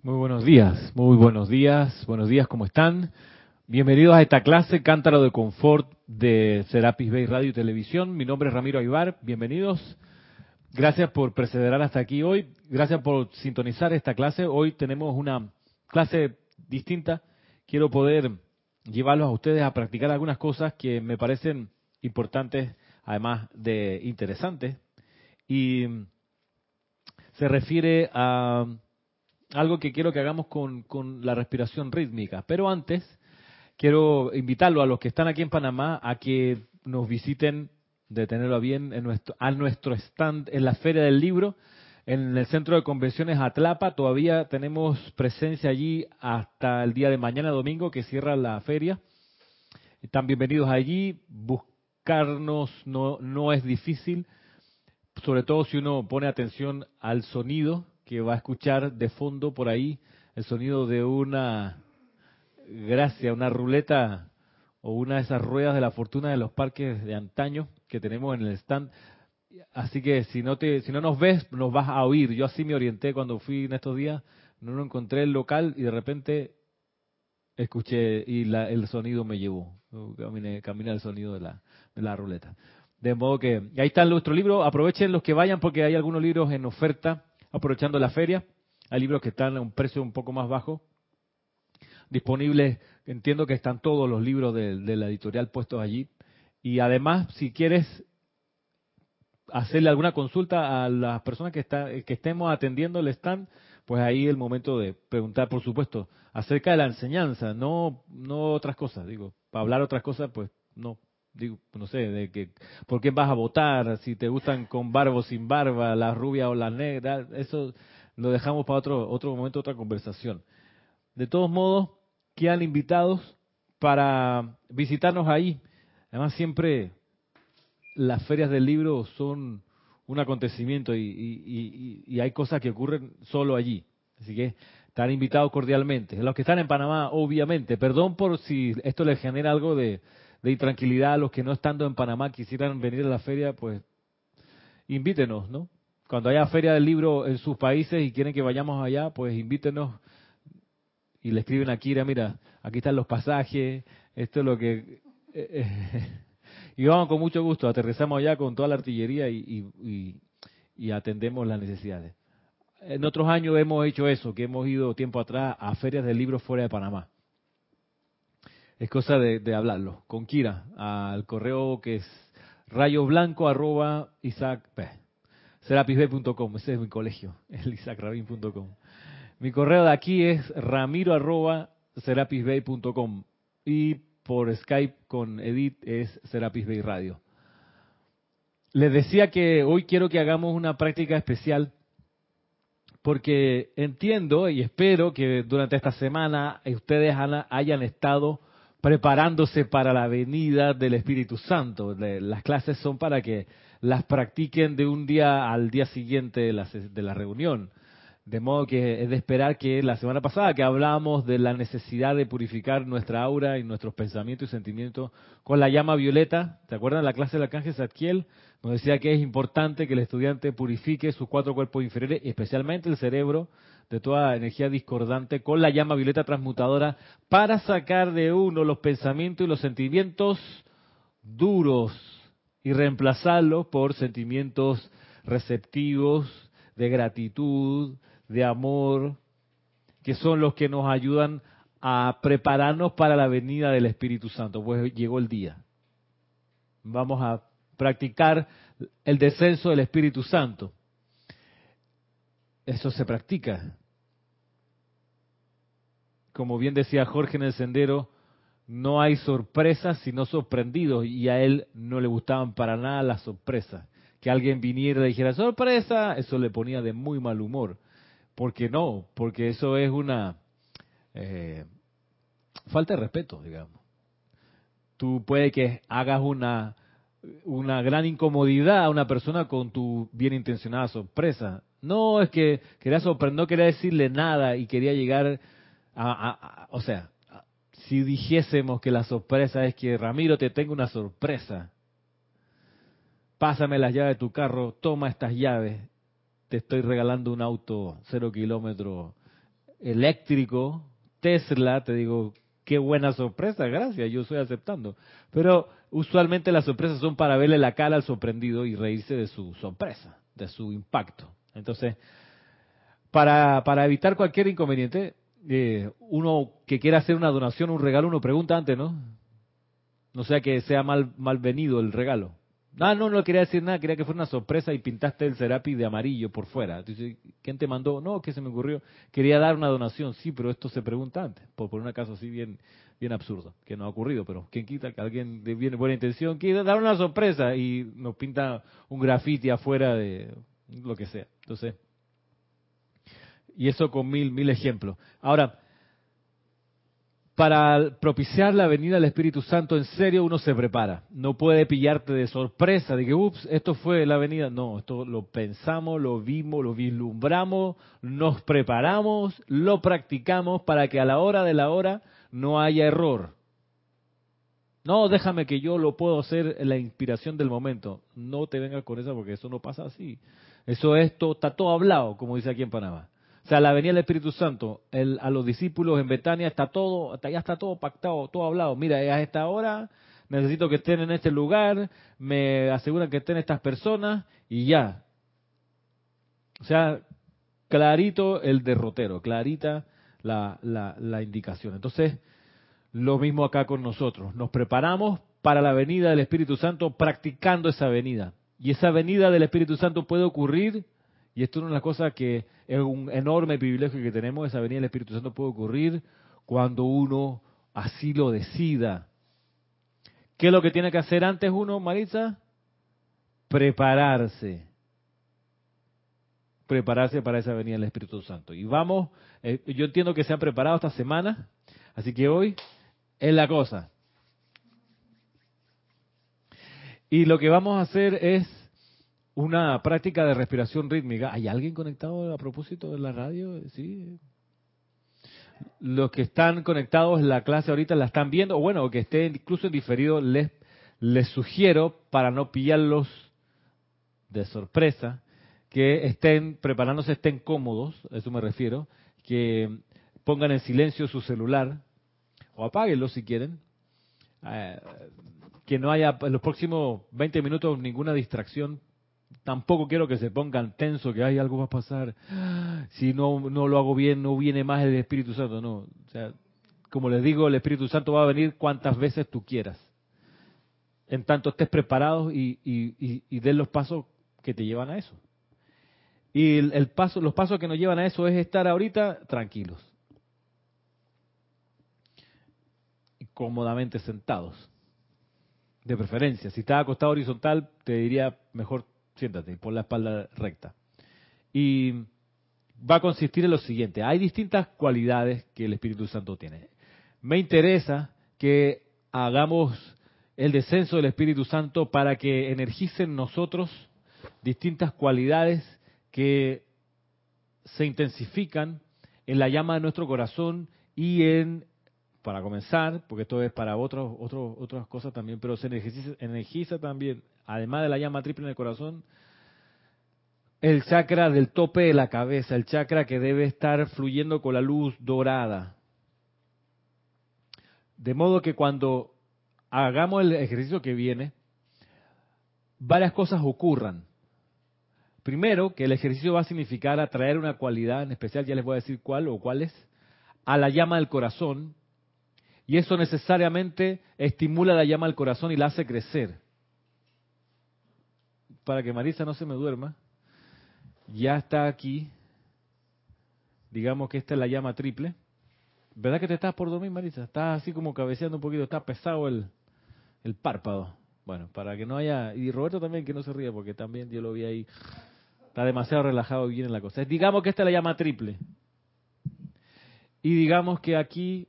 Muy buenos días, muy buenos días, buenos días, ¿cómo están? Bienvenidos a esta clase Cántaro de Confort de Serapis Bay Radio y Televisión. Mi nombre es Ramiro Aybar, bienvenidos. Gracias por perseverar hasta aquí hoy, gracias por sintonizar esta clase. Hoy tenemos una clase distinta. Quiero poder llevarlos a ustedes a practicar algunas cosas que me parecen importantes, además de interesantes. Y se refiere a algo que quiero que hagamos con, la respiración rítmica. Pero antes, quiero invitarlo a los que están aquí en Panamá a que nos visiten, de tenerlo bien, en nuestro, a nuestro stand en la Feria del Libro, en el Centro de Convenciones Atlapa. Todavía tenemos presencia allí hasta el día de mañana, domingo, que cierra la feria. Están bienvenidos allí. Buscarnos no, no es difícil, sobre todo si uno pone atención al sonido que va a escuchar de fondo por ahí el sonido de una gracia, una ruleta o una de esas ruedas de la fortuna de los parques de antaño que tenemos en el stand. Así que si no te, si no nos ves, nos vas a oír. Yo así me orienté cuando fui en estos días, no lo encontré el local y de repente escuché y la, el sonido me llevó. Caminé, caminé el sonido de la, de la ruleta. De modo que ahí está nuestro libro. Aprovechen los que vayan porque hay algunos libros en oferta aprovechando la feria. Hay libros que están a un precio un poco más bajo. Disponibles, entiendo que están todos los libros de, la editorial puestos allí. Y además, si quieres hacerle alguna consulta a las personas que, está, que estemos atendiendo el stand, pues ahí el momento de preguntar, por supuesto, acerca de la enseñanza, no, no otras cosas. Digo, para hablar otras cosas, pues no, digo, no sé, de que, por qué vas a votar, si te gustan con barba o sin barba, la rubia o la negra, eso lo dejamos para otro, otro momento, otra conversación. De todos modos, quedan invitados para visitarnos ahí. Además, siempre las ferias del libro son un acontecimiento y, y hay cosas que ocurren solo allí. Así que están invitados cordialmente. Los que están en Panamá, obviamente. Perdón por si esto les genera algo de, de intranquilidad a los que no estando en Panamá quisieran venir a la feria, pues invítenos, ¿no? Cuando haya feria del libro en sus países y quieren que vayamos allá, pues invítenos y le escriben aquí, mira, aquí están los pasajes, esto es lo que... Eh, eh, y vamos con mucho gusto, aterrizamos allá con toda la artillería y, y atendemos las necesidades. En otros años hemos hecho eso, que hemos ido tiempo atrás a ferias del libro fuera de Panamá es cosa de, hablarlo. Con Kira al correo que es rayoblanco arroba ese es mi colegio el isaacrabin.com mi correo de aquí es ramiro arroba y por Skype con Edith es Serapisbay Radio. Les decía que hoy quiero que hagamos una práctica especial porque entiendo y espero que durante esta semana ustedes hayan estado preparándose para la venida del Espíritu Santo. Las clases son para que las practiquen de un día al día siguiente de la, reunión. De modo que es de esperar que la semana pasada que hablábamos de la necesidad de purificar nuestra aura y nuestros pensamientos y sentimientos con la llama violeta, ¿te acuerdan la clase del arcángel Zadkiel? Nos decía que es importante que el estudiante purifique sus cuatro cuerpos inferiores, especialmente el cerebro, de toda energía discordante con la llama violeta transmutadora para sacar de uno los pensamientos y los sentimientos duros y reemplazarlos por sentimientos receptivos, de gratitud, de amor, que son los que nos ayudan a prepararnos para la venida del Espíritu Santo, pues llegó el día. Vamos a practicar el descenso del Espíritu Santo. Eso se practica. Como bien decía Jorge en el sendero, no hay sorpresas sino sorprendidos y a él no le gustaban para nada las sorpresas. Que alguien viniera y le dijera sorpresa, eso le ponía de muy mal humor. ¿Por qué no? Porque eso es una eh, falta de respeto, digamos. Tú puede que hagas una, una gran incomodidad a una persona con tu bien intencionada sorpresa. No, es que quería sorprender, no quería decirle nada y quería llegar a, o sea, si dijésemos que la sorpresa es que Ramiro te tengo una sorpresa, pásame las llaves de tu carro, toma estas llaves, te estoy regalando un auto cero kilómetros eléctrico, Tesla, te digo, qué buena sorpresa, gracias, yo estoy aceptando. Pero usualmente las sorpresas son para verle la cara al sorprendido y reírse de su sorpresa, de su impacto. Entonces, para, para evitar cualquier inconveniente, eh, uno que quiera hacer una donación, un regalo, uno pregunta antes, ¿no? No sea que sea mal, malvenido el regalo. Ah, no, no quería decir nada, quería que fuera una sorpresa y pintaste el Serapi de amarillo por fuera. ¿quién te mandó? No, que se me ocurrió. Quería dar una donación, sí, pero esto se pregunta antes, por, por un caso así bien, bien absurdo, que no ha ocurrido, pero ¿quién quita que alguien de bien, buena intención quiera dar una sorpresa y nos pinta un grafiti afuera de lo que sea? Entonces, y eso con mil, mil ejemplos. Ahora, para propiciar la venida del Espíritu Santo, en serio uno se prepara. No puede pillarte de sorpresa, de que, ups, esto fue la venida. No, esto lo pensamos, lo vimos, lo vislumbramos, nos preparamos, lo practicamos para que a la hora de la hora no haya error. No, déjame que yo lo puedo hacer en la inspiración del momento. No te vengas con eso porque eso no pasa así. Eso esto está todo hablado, como dice aquí en Panamá. O sea, la venida del Espíritu Santo, a los discípulos en Betania está todo, ya está todo pactado, todo hablado. Mira, a esta hora necesito que estén en este lugar, me aseguran que estén estas personas y ya. O sea, clarito el derrotero, clarita la, la, la indicación. Entonces, lo mismo acá con nosotros. Nos preparamos para la venida del Espíritu Santo practicando esa venida. Y esa venida del Espíritu Santo puede ocurrir y esto es una cosas que es un enorme privilegio que tenemos, esa venida del Espíritu Santo puede ocurrir cuando uno así lo decida. ¿Qué es lo que tiene que hacer antes uno, Marisa? Prepararse. Prepararse para esa venida del Espíritu Santo. Y vamos, eh, yo entiendo que se han preparado esta semana, así que hoy es la cosa. Y lo que vamos a hacer es una práctica de respiración rítmica. ¿Hay alguien conectado a propósito de la radio? Sí. Los que están conectados la clase ahorita la están viendo, o bueno, que estén incluso en diferido, les, les sugiero, para no pillarlos de sorpresa, que estén preparándose, estén cómodos, a eso me refiero, que pongan en silencio su celular, o apáguenlo si quieren, eh, que no haya en los próximos 20 minutos ninguna distracción Tampoco quiero que se pongan tenso, que hay algo va a pasar. Si no, no lo hago bien, no viene más el Espíritu Santo. No, o sea, como les digo, el Espíritu Santo va a venir cuantas veces tú quieras. En tanto estés preparado y, y, y, den los pasos que te llevan a eso. Y el, paso, los pasos que nos llevan a eso es estar ahorita tranquilos. Y cómodamente sentados. De preferencia. Si estás acostado horizontal, te diría mejor siéntate, por la espalda recta. Y va a consistir en lo siguiente, hay distintas cualidades que el Espíritu Santo tiene. Me interesa que hagamos el descenso del Espíritu Santo para que energicen nosotros distintas cualidades que se intensifican en la llama de nuestro corazón y en, para comenzar, porque esto es para otros, otros, otras cosas también, pero se energiza, energiza también además de la llama triple en el corazón, el chakra del tope de la cabeza, el chakra que debe estar fluyendo con la luz dorada. De modo que cuando hagamos el ejercicio que viene, varias cosas ocurran. Primero, que el ejercicio va a significar atraer una cualidad en especial, ya les voy a decir cuál o cuáles, a la llama del corazón, y eso necesariamente estimula la llama del corazón y la hace crecer para que Marisa no se me duerma, ya está aquí, digamos que esta es la llama triple. ¿Verdad que te estás por dormir, Marisa? Estás así como cabeceando un poquito, está pesado el, el párpado. Bueno, para que no haya... Y Roberto también que no se ría, porque también yo lo vi ahí. Está demasiado relajado y viene la cosa. Digamos que esta es la llama triple. Y digamos que aquí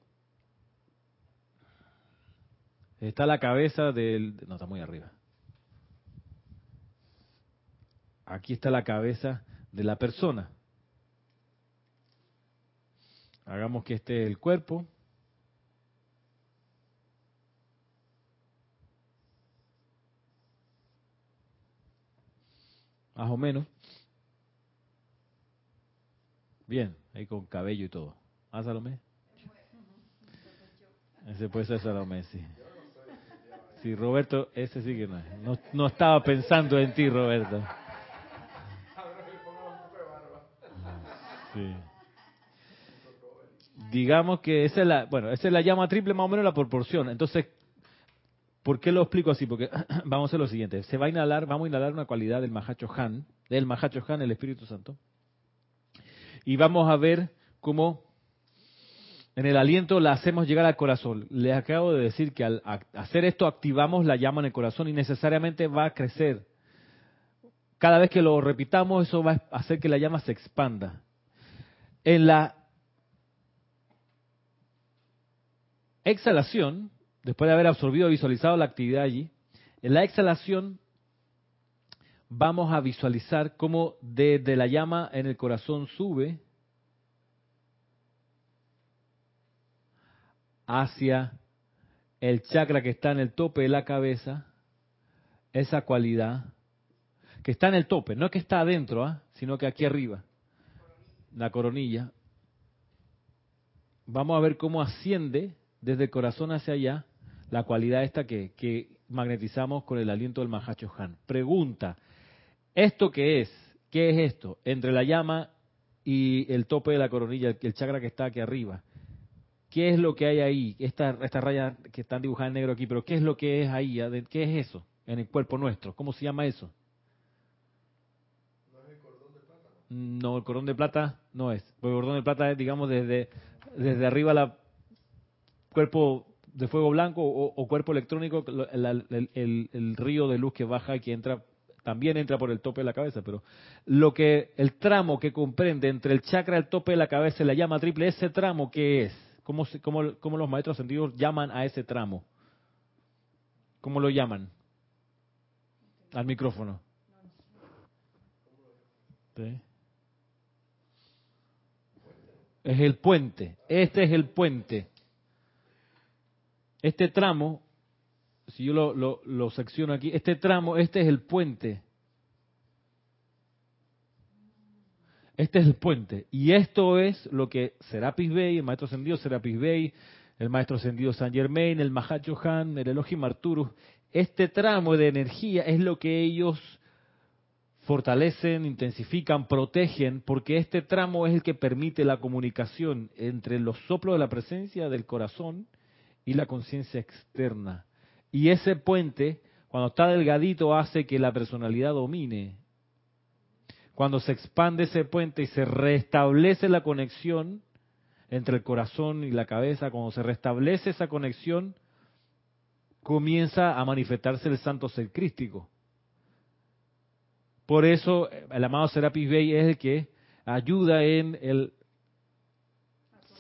está la cabeza del... No, está muy arriba. Aquí está la cabeza de la persona. Hagamos que esté el cuerpo. Más o menos. Bien, ahí con cabello y todo. ¿Ah, Salomé? Ese puede ser Salomé, sí. Sí, Roberto, ese sí que no es. No, no estaba pensando en ti, Roberto. Digamos que esa es la, bueno, esa es la llama triple más o menos la proporción. Entonces, ¿por qué lo explico así? Porque vamos a hacer lo siguiente. Se va a inhalar, vamos a inhalar una cualidad del Mahacho Han, del Mahacho Han, el Espíritu Santo. Y vamos a ver cómo en el aliento la hacemos llegar al corazón. Les acabo de decir que al hacer esto activamos la llama en el corazón y necesariamente va a crecer. Cada vez que lo repitamos, eso va a hacer que la llama se expanda. En la exhalación, después de haber absorbido y visualizado la actividad allí, en la exhalación vamos a visualizar cómo desde la llama en el corazón sube hacia el chakra que está en el tope de la cabeza, esa cualidad que está en el tope, no que está adentro, ¿ah? sino que aquí arriba, la coronilla. Vamos a ver cómo asciende desde el corazón hacia allá la cualidad esta que, magnetizamos con el aliento del Mahacho Han. Pregunta, ¿esto qué es? ¿Qué es esto? Entre la llama y el tope de la coronilla, el chakra que está aquí arriba. ¿Qué es lo que hay ahí? Esta, esta raya que están dibujadas en negro aquí, pero ¿qué es lo que es ahí? ¿Qué es eso en el cuerpo nuestro? ¿Cómo se llama eso? ¿No es el cordón de plata? No, el cordón de plata no es. el cordón de plata es, digamos, desde, desde arriba la cuerpo de fuego blanco o, cuerpo electrónico, el, río de luz que baja y que entra, también entra por el tope de la cabeza, pero lo que, el tramo que comprende entre el chakra el tope de la cabeza y la llama triple, ese tramo, ¿qué es? ¿Cómo, cómo, los maestros sentidos llaman a ese tramo? ¿Cómo lo llaman? Al micrófono. Es el puente. Este es el puente. Este tramo, si yo lo, lo, secciono aquí, este tramo, este es el puente Este es el puente. Y esto es lo que Serapis Bey, el maestro ascendido Serapis Bey, el maestro ascendido San Germain, el Mahacho Han, el Elohim Arturus, este tramo de energía es lo que ellos fortalecen, intensifican, protegen, porque este tramo es el que permite la comunicación entre los soplos de la presencia del corazón y la conciencia externa. Y ese puente, cuando está delgadito, hace que la personalidad domine cuando se expande ese puente y se restablece la conexión entre el corazón y la cabeza, cuando se restablece esa conexión, comienza a manifestarse el santo ser crístico. Por eso el amado Serapis Bey es el que ayuda en el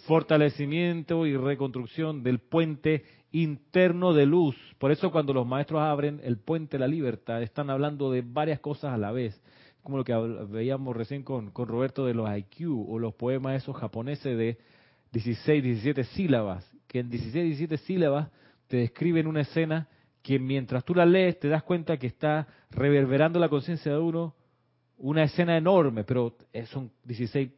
fortalecimiento y reconstrucción del puente interno de luz. Por eso cuando los maestros abren el puente de la libertad, están hablando de varias cosas a la vez como lo que veíamos recién con, con Roberto de los IQ o los poemas esos japoneses de 16, 17 sílabas, que en 16, 17 sílabas te describen una escena que mientras tú la lees te das cuenta que está reverberando la conciencia de uno una escena enorme, pero son 16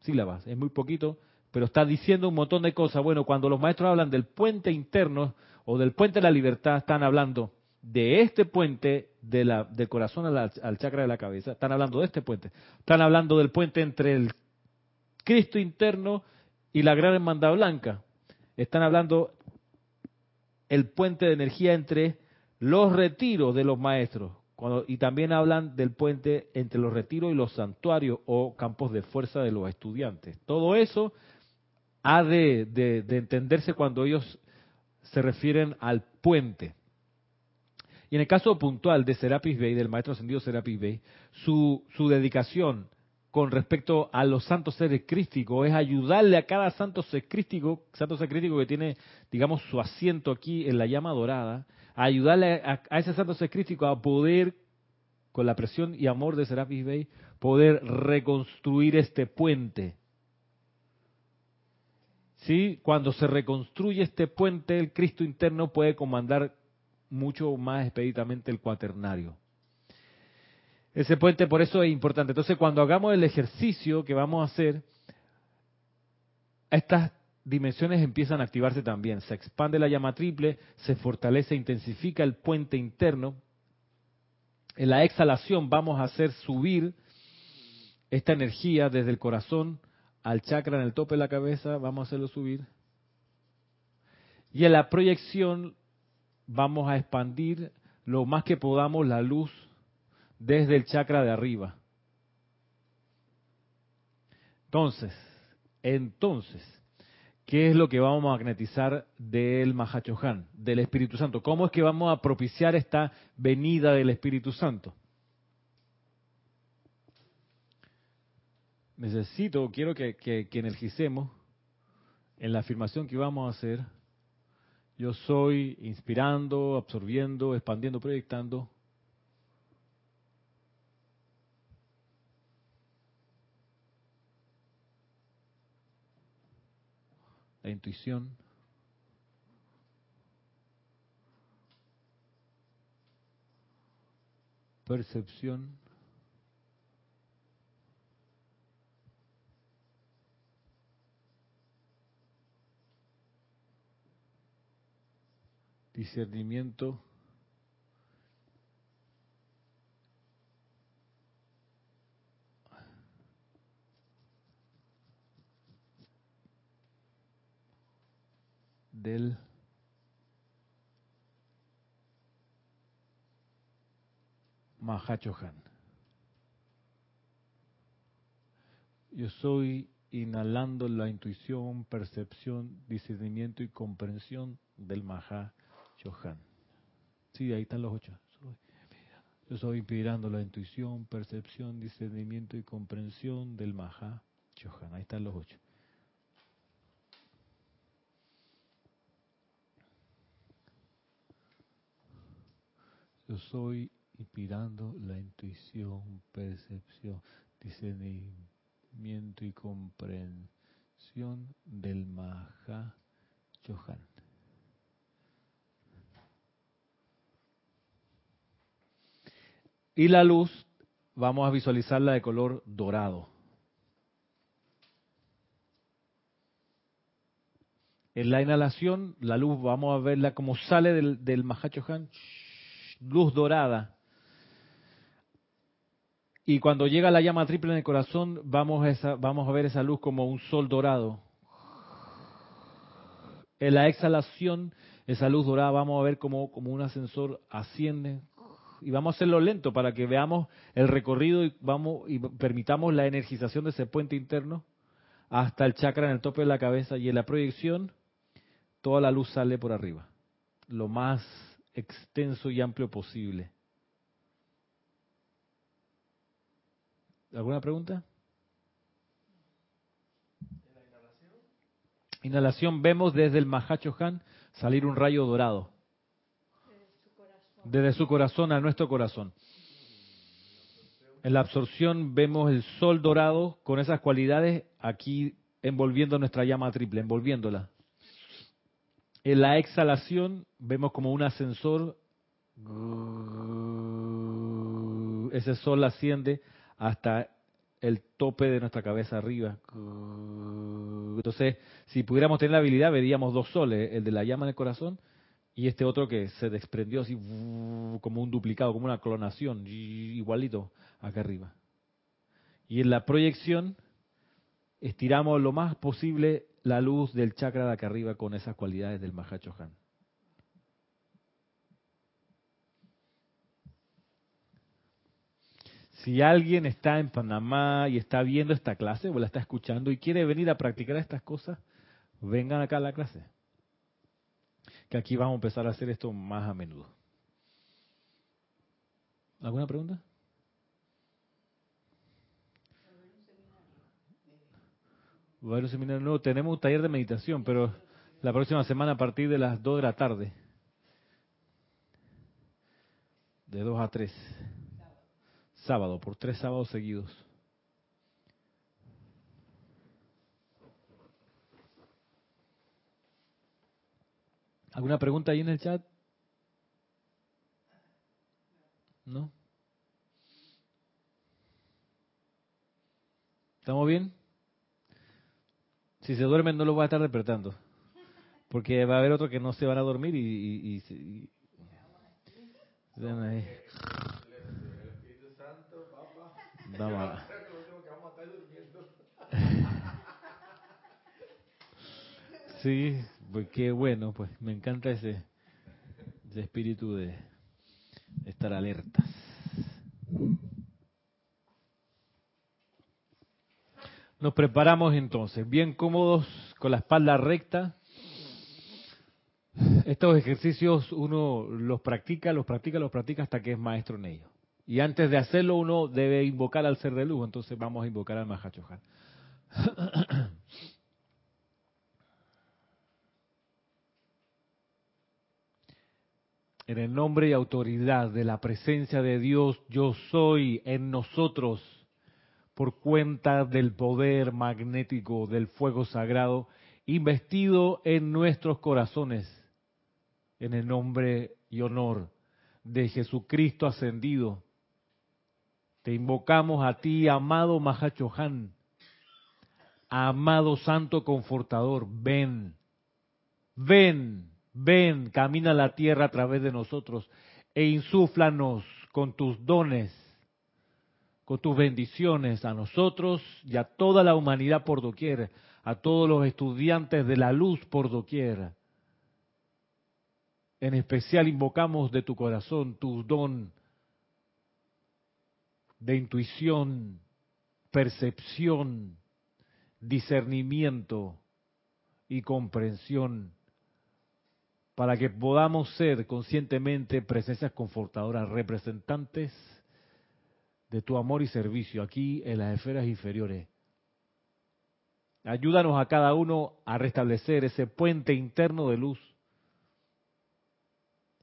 sílabas, es muy poquito, pero está diciendo un montón de cosas. Bueno, cuando los maestros hablan del puente interno o del puente de la libertad, están hablando de este puente de la, del corazón al, chakra de la cabeza. Están hablando de este puente. Están hablando del puente entre el Cristo interno y la gran hermandad blanca. Están hablando el puente de energía entre los retiros de los maestros. y también hablan del puente entre los retiros y los santuarios o campos de fuerza de los estudiantes. Todo eso ha de, de entenderse cuando ellos se refieren al puente. Y en el caso puntual de Serapis Bey, del maestro ascendido Serapis Bey, su, su dedicación con respecto a los santos seres crísticos es ayudarle a cada santo ser crístico, santo ser crístico que tiene, digamos, su asiento aquí en la llama dorada, ayudarle a, ese santo ser crístico a poder, con la presión y amor de Serapis Bey, poder reconstruir este puente. ¿Sí? Cuando se reconstruye este puente, el Cristo interno puede comandar mucho más expeditamente el cuaternario. Ese puente por eso es importante. Entonces, cuando hagamos el ejercicio que vamos a hacer, estas dimensiones empiezan a activarse también. Se expande la llama triple, se fortalece intensifica el puente interno. En la exhalación vamos a hacer subir esta energía desde el corazón al chakra en el tope de la cabeza, vamos a hacerlo subir. Y en la proyección vamos a expandir lo más que podamos la luz desde el chakra de arriba. Entonces, entonces, ¿qué es lo que vamos a magnetizar del Mahachohan, del Espíritu Santo? ¿Cómo es que vamos a propiciar esta venida del Espíritu Santo? Necesito, quiero que, energicemos en la afirmación que vamos a hacer. Yo soy inspirando, absorbiendo, expandiendo, proyectando la intuición. Percepción. Discernimiento. Del Mahachohan. Yo soy inhalando la intuición, percepción, discernimiento y comprensión del Mahachohan. Sí, ahí están los ocho. Yo soy inspirando la intuición, percepción, discernimiento y comprensión del Mahachohan. Ahí están los ocho. Yo soy inspirando la intuición, percepción, discernimiento y comprensión del Maha Chohan. Y la luz, vamos a visualizarla de color dorado. En la inhalación, la luz, vamos a verla como sale del, del Mahachohan luz dorada. Y cuando llega la llama triple en el corazón, vamos a, esa, vamos a ver esa luz como un sol dorado. En la exhalación, esa luz dorada, vamos a ver como, como un ascensor asciende. Y vamos a hacerlo lento para que veamos el recorrido y, vamos, y permitamos la energización de ese puente interno hasta el chakra en el tope de la cabeza. Y en la proyección, toda la luz sale por arriba. Lo más extenso y amplio posible. ¿Alguna pregunta? ¿En la inhalación? Inhalación vemos desde el Mahachohan salir un rayo dorado. Desde su corazón a nuestro corazón. En la absorción vemos el sol dorado con esas cualidades aquí envolviendo nuestra llama triple, envolviéndola. En la exhalación vemos como un ascensor, ese sol asciende hasta el tope de nuestra cabeza arriba. Entonces, si pudiéramos tener la habilidad, veríamos dos soles, el de la llama en el corazón y este otro que se desprendió así como un duplicado, como una clonación, igualito acá arriba. Y en la proyección estiramos lo más posible la luz del chakra de acá arriba con esas cualidades del Mahachohan. Si alguien está en Panamá y está viendo esta clase o la está escuchando y quiere venir a practicar estas cosas, vengan acá a la clase. Que aquí vamos a empezar a hacer esto más a menudo. ¿Alguna pregunta? Tenemos un taller de meditación, pero la próxima semana a partir de las 2 de la tarde. De 2 a 3. Sábado, por tres sábados seguidos. ¿Alguna pregunta ahí en el chat? ¿No? ¿Estamos bien? Si se duermen no los voy a estar despertando. Porque va a haber otros que no se van a dormir y... y, y, y- ahí. Vamos a- Sí, pues qué bueno, pues me encanta ese espíritu de estar alertas. Nos preparamos entonces, bien cómodos, con la espalda recta. Estos ejercicios uno los practica, los practica, los practica hasta que es maestro en ellos. Y antes de hacerlo uno debe invocar al ser de luz, entonces vamos a invocar al Mahachohan. En el nombre y autoridad de la presencia de Dios, yo soy en nosotros, por cuenta del poder magnético del fuego sagrado, investido en nuestros corazones, en el nombre y honor de Jesucristo ascendido. Te invocamos a ti, amado Mahachohan, amado Santo Confortador, ven, ven, ven, camina la tierra a través de nosotros e insúflanos con tus dones, tus bendiciones a nosotros y a toda la humanidad por doquier, a todos los estudiantes de la luz por doquier. En especial invocamos de tu corazón tu don de intuición, percepción, discernimiento y comprensión para que podamos ser conscientemente presencias confortadoras, representantes de tu amor y servicio aquí en las esferas inferiores. Ayúdanos a cada uno a restablecer ese puente interno de luz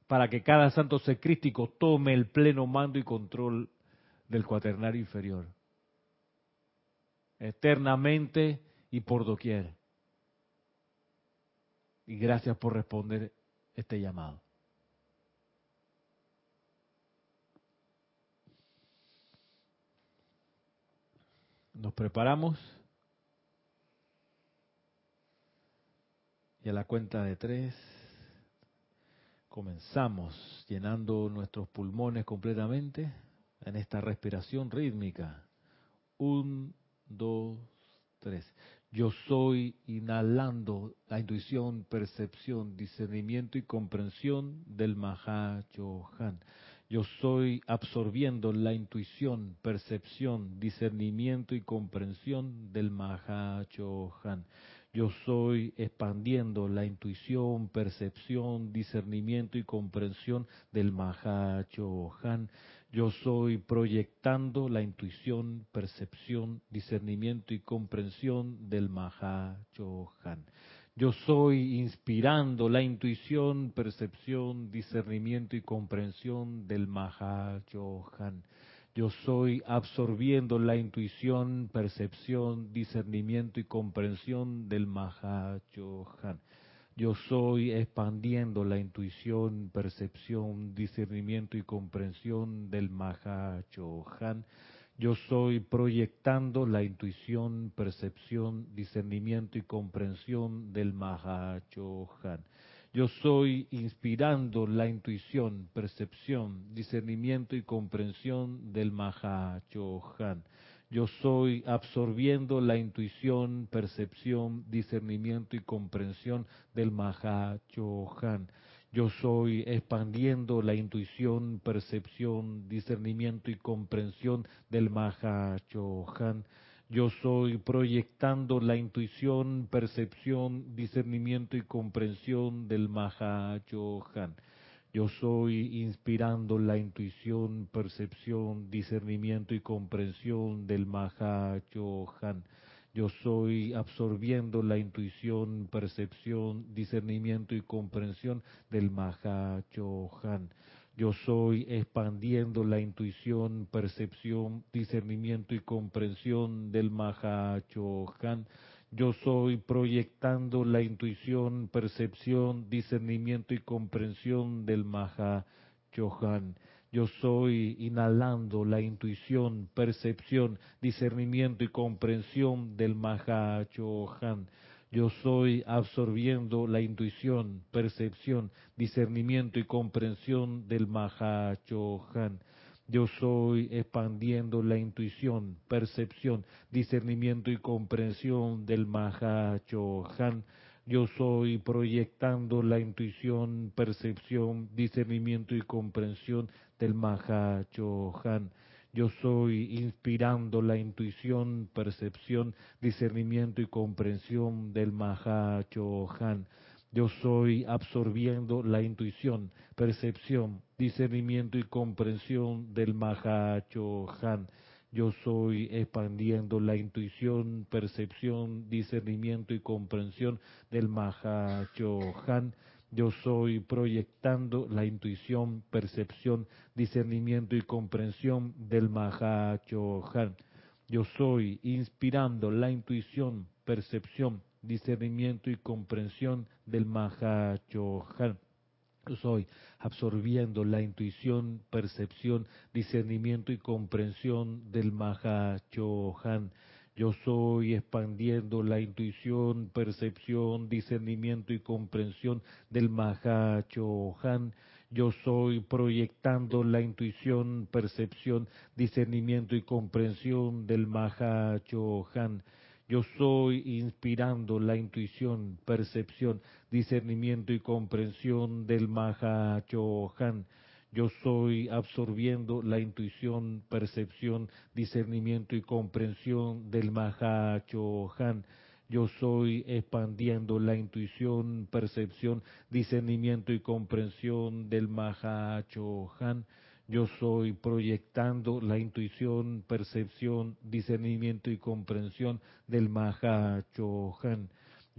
para que cada santo secrístico tome el pleno mando y control del cuaternario inferior, eternamente y por doquier. Y gracias por responder este llamado. Nos preparamos. Y a la cuenta de tres comenzamos llenando nuestros pulmones completamente en esta respiración rítmica. Un, dos, tres. Yo soy inhalando la intuición, percepción, discernimiento y comprensión del Mahachohan. Yo soy absorbiendo la intuición, percepción, discernimiento y comprensión del Mahachohan. Yo soy expandiendo la intuición, percepción, discernimiento y comprensión del Mahachohan. Yo soy proyectando la intuición, percepción, discernimiento y comprensión del Mahachohan. Yo soy inspirando la intuición, percepción, discernimiento y comprensión del Mahachohan. Yo soy absorbiendo la intuición, percepción, discernimiento y comprensión del Mahachohan. Yo soy expandiendo la intuición, percepción, discernimiento y comprensión del Mahachohan. Yo soy proyectando la intuición, percepción, discernimiento y comprensión del Mahachohan. Yo soy inspirando la intuición, percepción, discernimiento y comprensión del Mahachohan. Yo soy absorbiendo la intuición, percepción, discernimiento y comprensión del Mahachohan. Yo soy expandiendo la intuición, percepción, discernimiento y comprensión del Mahachohan. Yo soy proyectando la intuición, percepción, discernimiento y comprensión del Mahachohan. Yo soy inspirando la intuición, percepción, discernimiento y comprensión del Mahachohan. Yo soy absorbiendo la intuición, percepción, discernimiento y comprensión del Mahachohan. Yo soy expandiendo la intuición, percepción, discernimiento y comprensión del Mahachohan. Yo soy proyectando la intuición, percepción, discernimiento y comprensión del Mahachohan. Yo soy inhalando la intuición, percepción, discernimiento y comprensión del Mahachohan. Yo soy absorbiendo la intuición, percepción, discernimiento y comprensión del Mahachohan. Yo soy expandiendo la intuición, percepción, discernimiento y comprensión del Mahachohan. Yo soy proyectando la intuición, percepción, discernimiento y comprensión del Mahachohan. Yo soy inspirando la intuición, percepción, discernimiento y comprensión del Mahachohan. Yo soy absorbiendo la intuición, percepción, discernimiento y comprensión del Mahachohan. Yo soy expandiendo la intuición, percepción, discernimiento y comprensión del Mahachohan. Yo soy proyectando la intuición, percepción, discernimiento y comprensión del Mahachohan. Yo soy inspirando la intuición, percepción, discernimiento y comprensión del Mahachohan. Yo soy absorbiendo la intuición, percepción, discernimiento y comprensión del Mahachohan. Yo soy expandiendo la intuición, percepción, discernimiento y comprensión del Mahachohan. Yo soy proyectando la intuición, percepción, discernimiento y comprensión del Mahachohan. Yo soy inspirando la intuición, percepción, discernimiento y comprensión del Mahachohan. Yo soy absorbiendo la intuición, percepción, discernimiento y comprensión del Mahachohan. Yo soy expandiendo la intuición, percepción, discernimiento y comprensión del Mahachohan. Yo soy proyectando la intuición, percepción, discernimiento y comprensión del Mahachohan.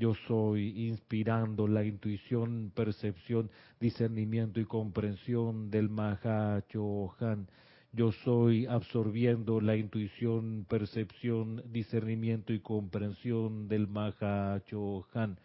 Yo soy inspirando la intuición, percepción, discernimiento y comprensión del Mahachohan. Yo soy absorbiendo la intuición, percepción, discernimiento y comprensión del Mahachohan.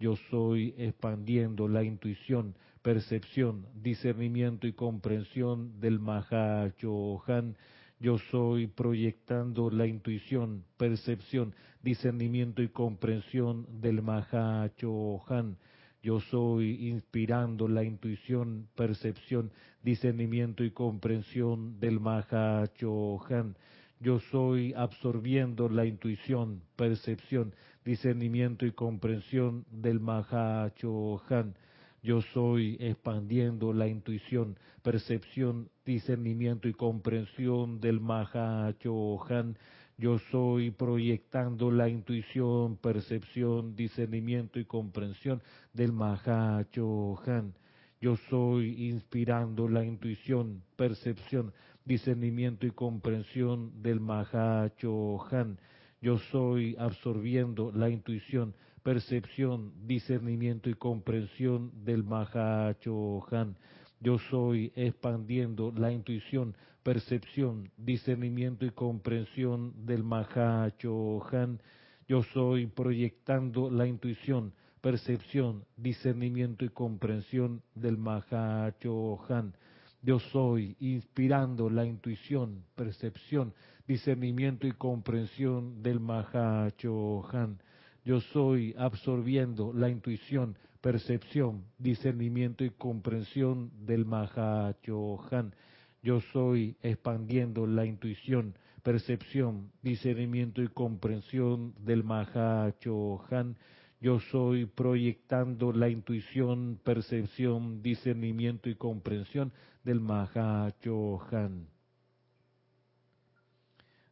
Yo soy expandiendo la intuición, percepción, discernimiento y comprensión del Mahachohan. Yo soy proyectando la intuición, percepción, discernimiento y comprensión del Mahachohan. Yo soy inspirando la intuición, percepción, discernimiento y comprensión del Mahachohan. Yo soy absorbiendo la intuición, percepción, discernimiento y comprensión del Mahachohan. Yo soy expandiendo la intuición, percepción, discernimiento y comprensión del Mahachohan. Yo soy proyectando la intuición, percepción, discernimiento y comprensión del Mahachohan. Yo soy inspirando la intuición, percepción, discernimiento y comprensión del Mahachohan. Yo soy absorbiendo la intuición, percepción, discernimiento y comprensión del Mahachohan. Yo soy expandiendo la intuición, percepción, discernimiento y comprensión del Mahachohan. Yo soy proyectando la intuición, percepción, discernimiento y comprensión del Mahachohan. Yo soy inspirando la intuición, percepción, discernimiento y comprensión del Mahachohan. Yo soy absorbiendo la intuición, percepción, discernimiento y comprensión del Mahachohan. Yo soy expandiendo la intuición, percepción, discernimiento y comprensión del Mahachohan. Yo soy proyectando la intuición, percepción, discernimiento y comprensión del Mahachohan.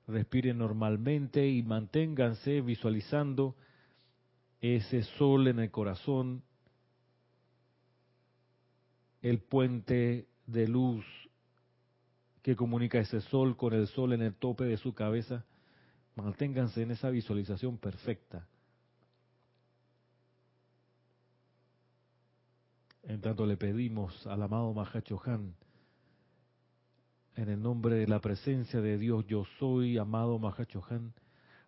Respiren normalmente y manténganse visualizando ese sol en el corazón, el puente de luz que comunica ese sol con el sol en el tope de su cabeza. Manténganse en esa visualización perfecta. En tanto le pedimos al amado Mahachohan, en el nombre de la presencia de Dios, yo soy, amado Mahachohan,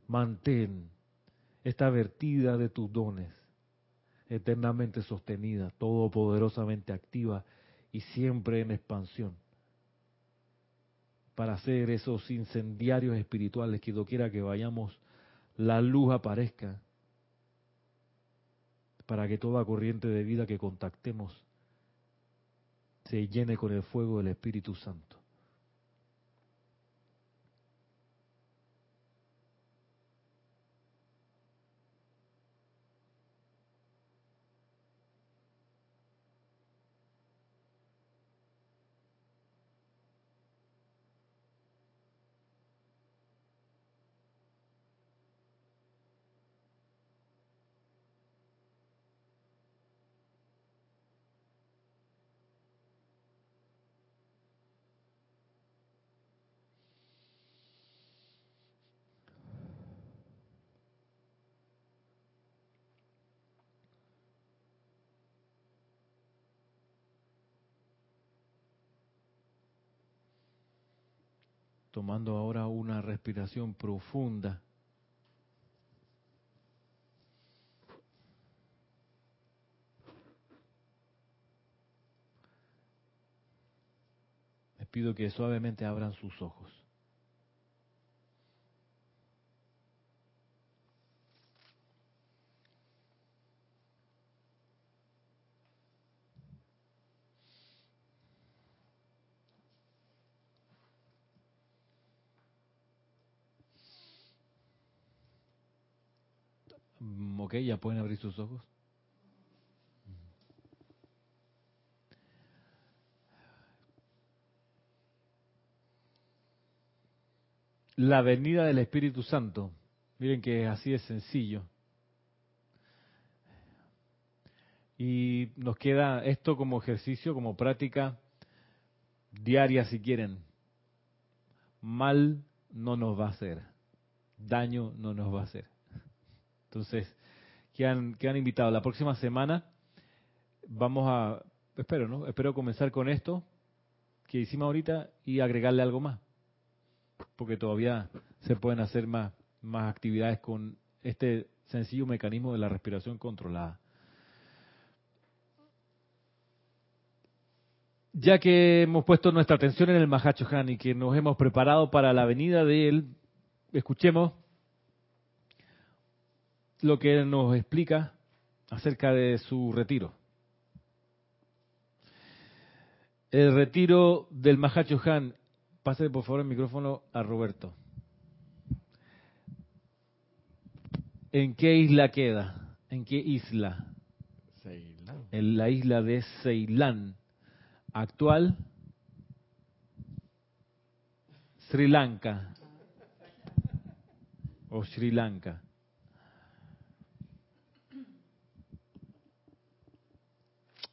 mantén esta vertida de tus dones, eternamente sostenida, todopoderosamente activa y siempre en expansión, para hacer esos incendiarios espirituales que doquiera que vayamos, la luz aparezca para que toda corriente de vida que contactemos se llene con el fuego del Espíritu Santo. Tomando ahora una respiración profunda. Les pido que suavemente abran sus ojos. Ok, ya pueden abrir sus ojos. La venida del Espíritu Santo. Miren que así es sencillo. Y nos queda esto como ejercicio, como práctica diaria si quieren. Mal no nos va a hacer. Daño no nos va a hacer. Entonces, quedan, han invitados. La próxima semana vamos a, espero, ¿no? Espero comenzar con esto que hicimos ahorita y agregarle algo más. Porque todavía se pueden hacer más, más actividades con este sencillo mecanismo de la respiración controlada. Ya que hemos puesto nuestra atención en el Mahacho Han y que nos hemos preparado para la venida de él, escuchemos lo que nos explica acerca de su retiro. El retiro del Mahacho Han. Pase por favor el micrófono a Roberto. ¿En qué isla queda? ¿En qué isla? Ceilán. En la isla de Ceilán. Actual Sri Lanka. O Sri Lanka.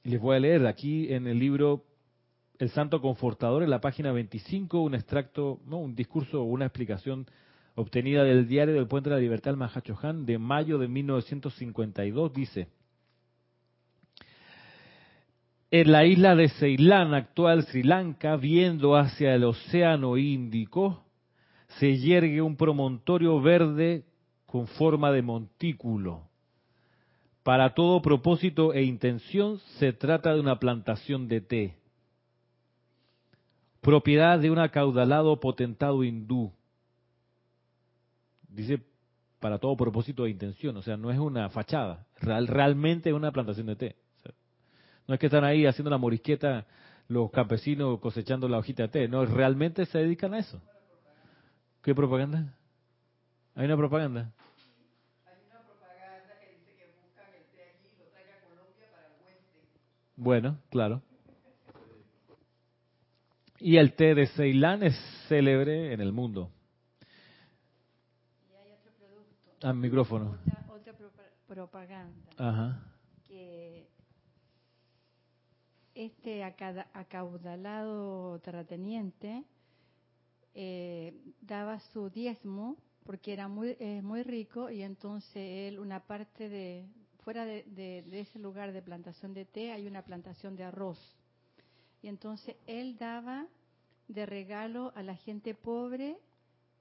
Les voy a leer aquí en el libro El Santo Confortador, en la página 25, un extracto, no, un discurso o una explicación obtenida del diario del Puente de la Libertad, el Mahachohan, de mayo de 1952, dice, en la isla de Ceilán, actual Sri Lanka, viendo hacia el Océano Índico, se yergue un promontorio verde con forma de montículo. Para todo propósito e intención se trata de una plantación de té, propiedad de un acaudalado potentado hindú. Dice para todo propósito e intención, o sea, no es una fachada, real, realmente es una plantación de té. no es que están ahí haciendo la morisqueta los campesinos cosechando la hojita de té, no, realmente se dedican a eso. ¿Qué propaganda? ¿Hay una propaganda? Bueno, claro. Y el té de Ceilán es célebre en el mundo. Y hay otro producto. Al micrófono. Otra, propaganda. Ajá. Que este acaudalado terrateniente eh, daba su diezmo porque era muy, eh, muy rico y entonces él una parte de, fuera de, ese lugar de plantación de té hay una plantación de arroz. Y entonces él daba de regalo a la gente pobre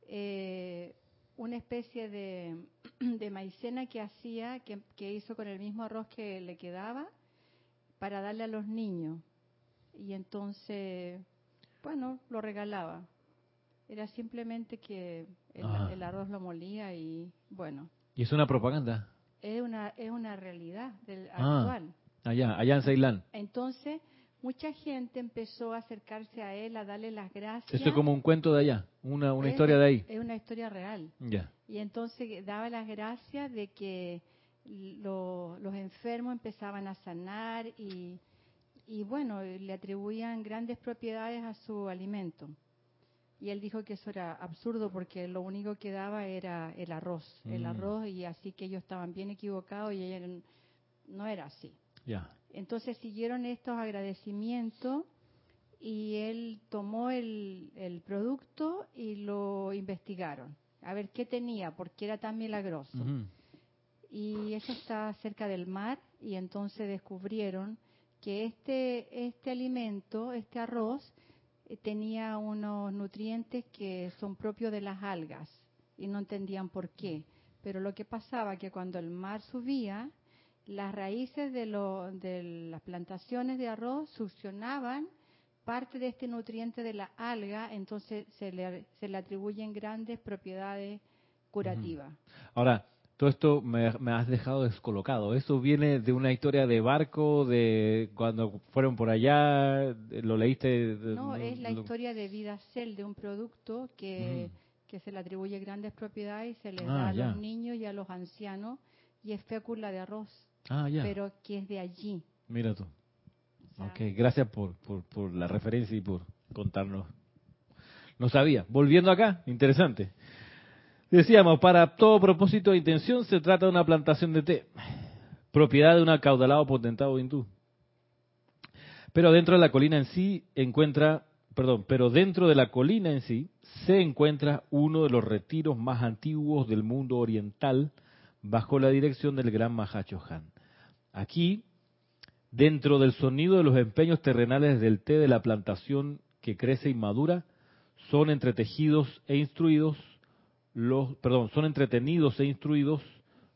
eh, una especie de, maicena que hacía, que, que, hizo con el mismo arroz que le quedaba, para darle a los niños. Y entonces, bueno, lo regalaba. Era simplemente que el, el arroz lo molía y bueno. ¿Y es una propaganda? Es una, es una realidad del Ah. actual. Allá, allá en Ceilán. Entonces, mucha gente empezó a acercarse a él, a darle las gracias. Eso es como un cuento de allá, una, una Es- historia de ahí. Es una historia real. Ya. Y entonces daba las gracias de que lo- los enfermos empezaban a sanar y, y bueno, le atribuían grandes propiedades a su alimento. Y él dijo que eso era absurdo porque lo único que daba era el arroz, el Mm. arroz y así que ellos estaban bien equivocados y ella no era así. Ya. Entonces siguieron estos agradecimientos y él tomó el, el producto y lo investigaron. A ver qué tenía, porque era tan milagroso. Y eso está cerca del mar y entonces descubrieron que este, este alimento, este arroz, tenía unos nutrientes que son propios de las algas y no entendían por qué. Pero lo que pasaba que cuando el mar subía, las raíces de, lo- de las plantaciones de arroz succionaban parte de este nutriente de la alga, entonces se le, se le atribuyen grandes propiedades curativas. Ahora, todo esto me, me has dejado descolocado. ¿Eso viene de una historia de barco, de cuando fueron por allá? ¿Lo leíste? No, es la lo- historia de vida cel de un producto que, Mm. que se le atribuye grandes propiedades y se le Ah, da a ya. los niños y a los ancianos y es fécula de arroz, Ah, ya. pero que es de allí. Mira tú. O sea, Ok, gracias por, por, por la referencia y por contarnos. No sabía. Volviendo acá, interesante. Decíamos, para todo propósito e intención se trata de una plantación de té, propiedad de un acaudalado potentado hindú. Pero dentro de la colina en sí encuentra, perdón, pero dentro de la colina en sí se encuentra uno de los retiros más antiguos del mundo oriental bajo la dirección del gran Mahacho Han. Aquí Dentro del sonido de los empeños terrenales del té de la plantación que crece y madura, son entretejidos e instruidos los, perdón, son entretenidos e instruidos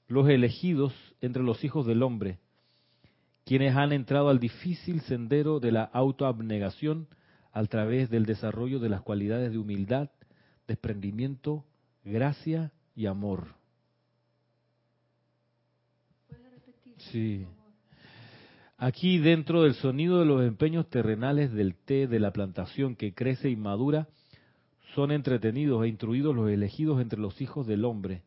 los elegidos entre los hijos del hombre, quienes han entrado al difícil sendero de la autoabnegación a través del desarrollo de las cualidades de humildad, desprendimiento, gracia y amor. Sí. Aquí dentro del sonido de los empeños terrenales del té de la plantación que crece y madura, son entretenidos e instruidos los elegidos entre los hijos del hombre,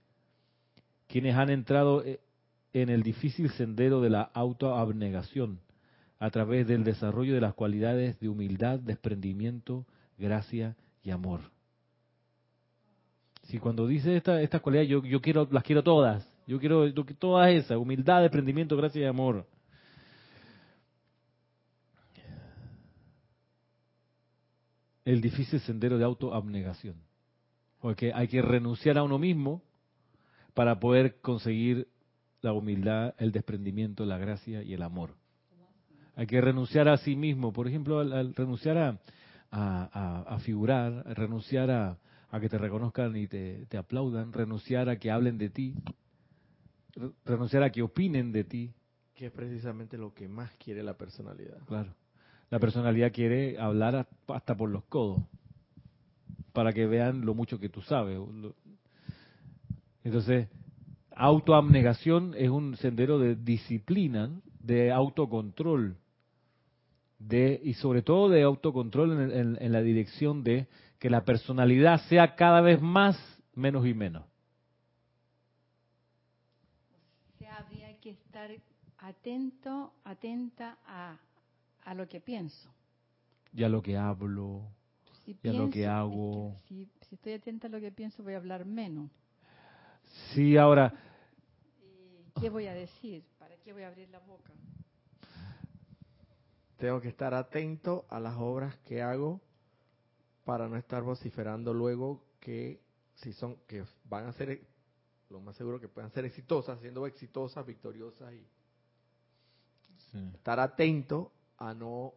quienes han entrado eh, en el difícil sendero de la autoabnegación a través del desarrollo de las cualidades de humildad, desprendimiento, gracia y amor. Si cuando dice esta, estas cualidades, yo, yo quiero, las quiero todas. Yo quiero todas esas, humildad, desprendimiento, gracia y amor. El difícil sendero de autoabnegación. Porque hay que renunciar a uno mismo para poder conseguir la humildad, el desprendimiento, la gracia y el amor. Hay que renunciar a sí mismo, por ejemplo, al, al renunciar a, a- a- a figurar, renunciar a, a que te reconozcan y te, te aplaudan, renunciar a que hablen de ti, re- renunciar a que opinen de ti, Que es precisamente lo que más quiere la personalidad. Claro. La personalidad quiere hablar hasta por los codos para que vean lo mucho que tú sabes. Entonces, autoabnegación es un sendero de disciplina, de autocontrol, de y sobre todo de autocontrol en, la dirección de que la personalidad sea cada vez más, menos y menos. O habría que estar atento, atenta a, a lo que pienso. Ya lo que hablo, Si Y a lo que pienso- es hago. si, si estoy atenta a lo que pienso, voy a hablar menos. sí, ahora ¿Y qué voy a decir? ¿Para qué voy a abrir la boca? Tengo que estar atento a las obras que hago para no estar vociferando luego que si son que van a ser lo más seguro que puedan ser exitosas, siendo exitosas, victoriosas y sí. estar atento a no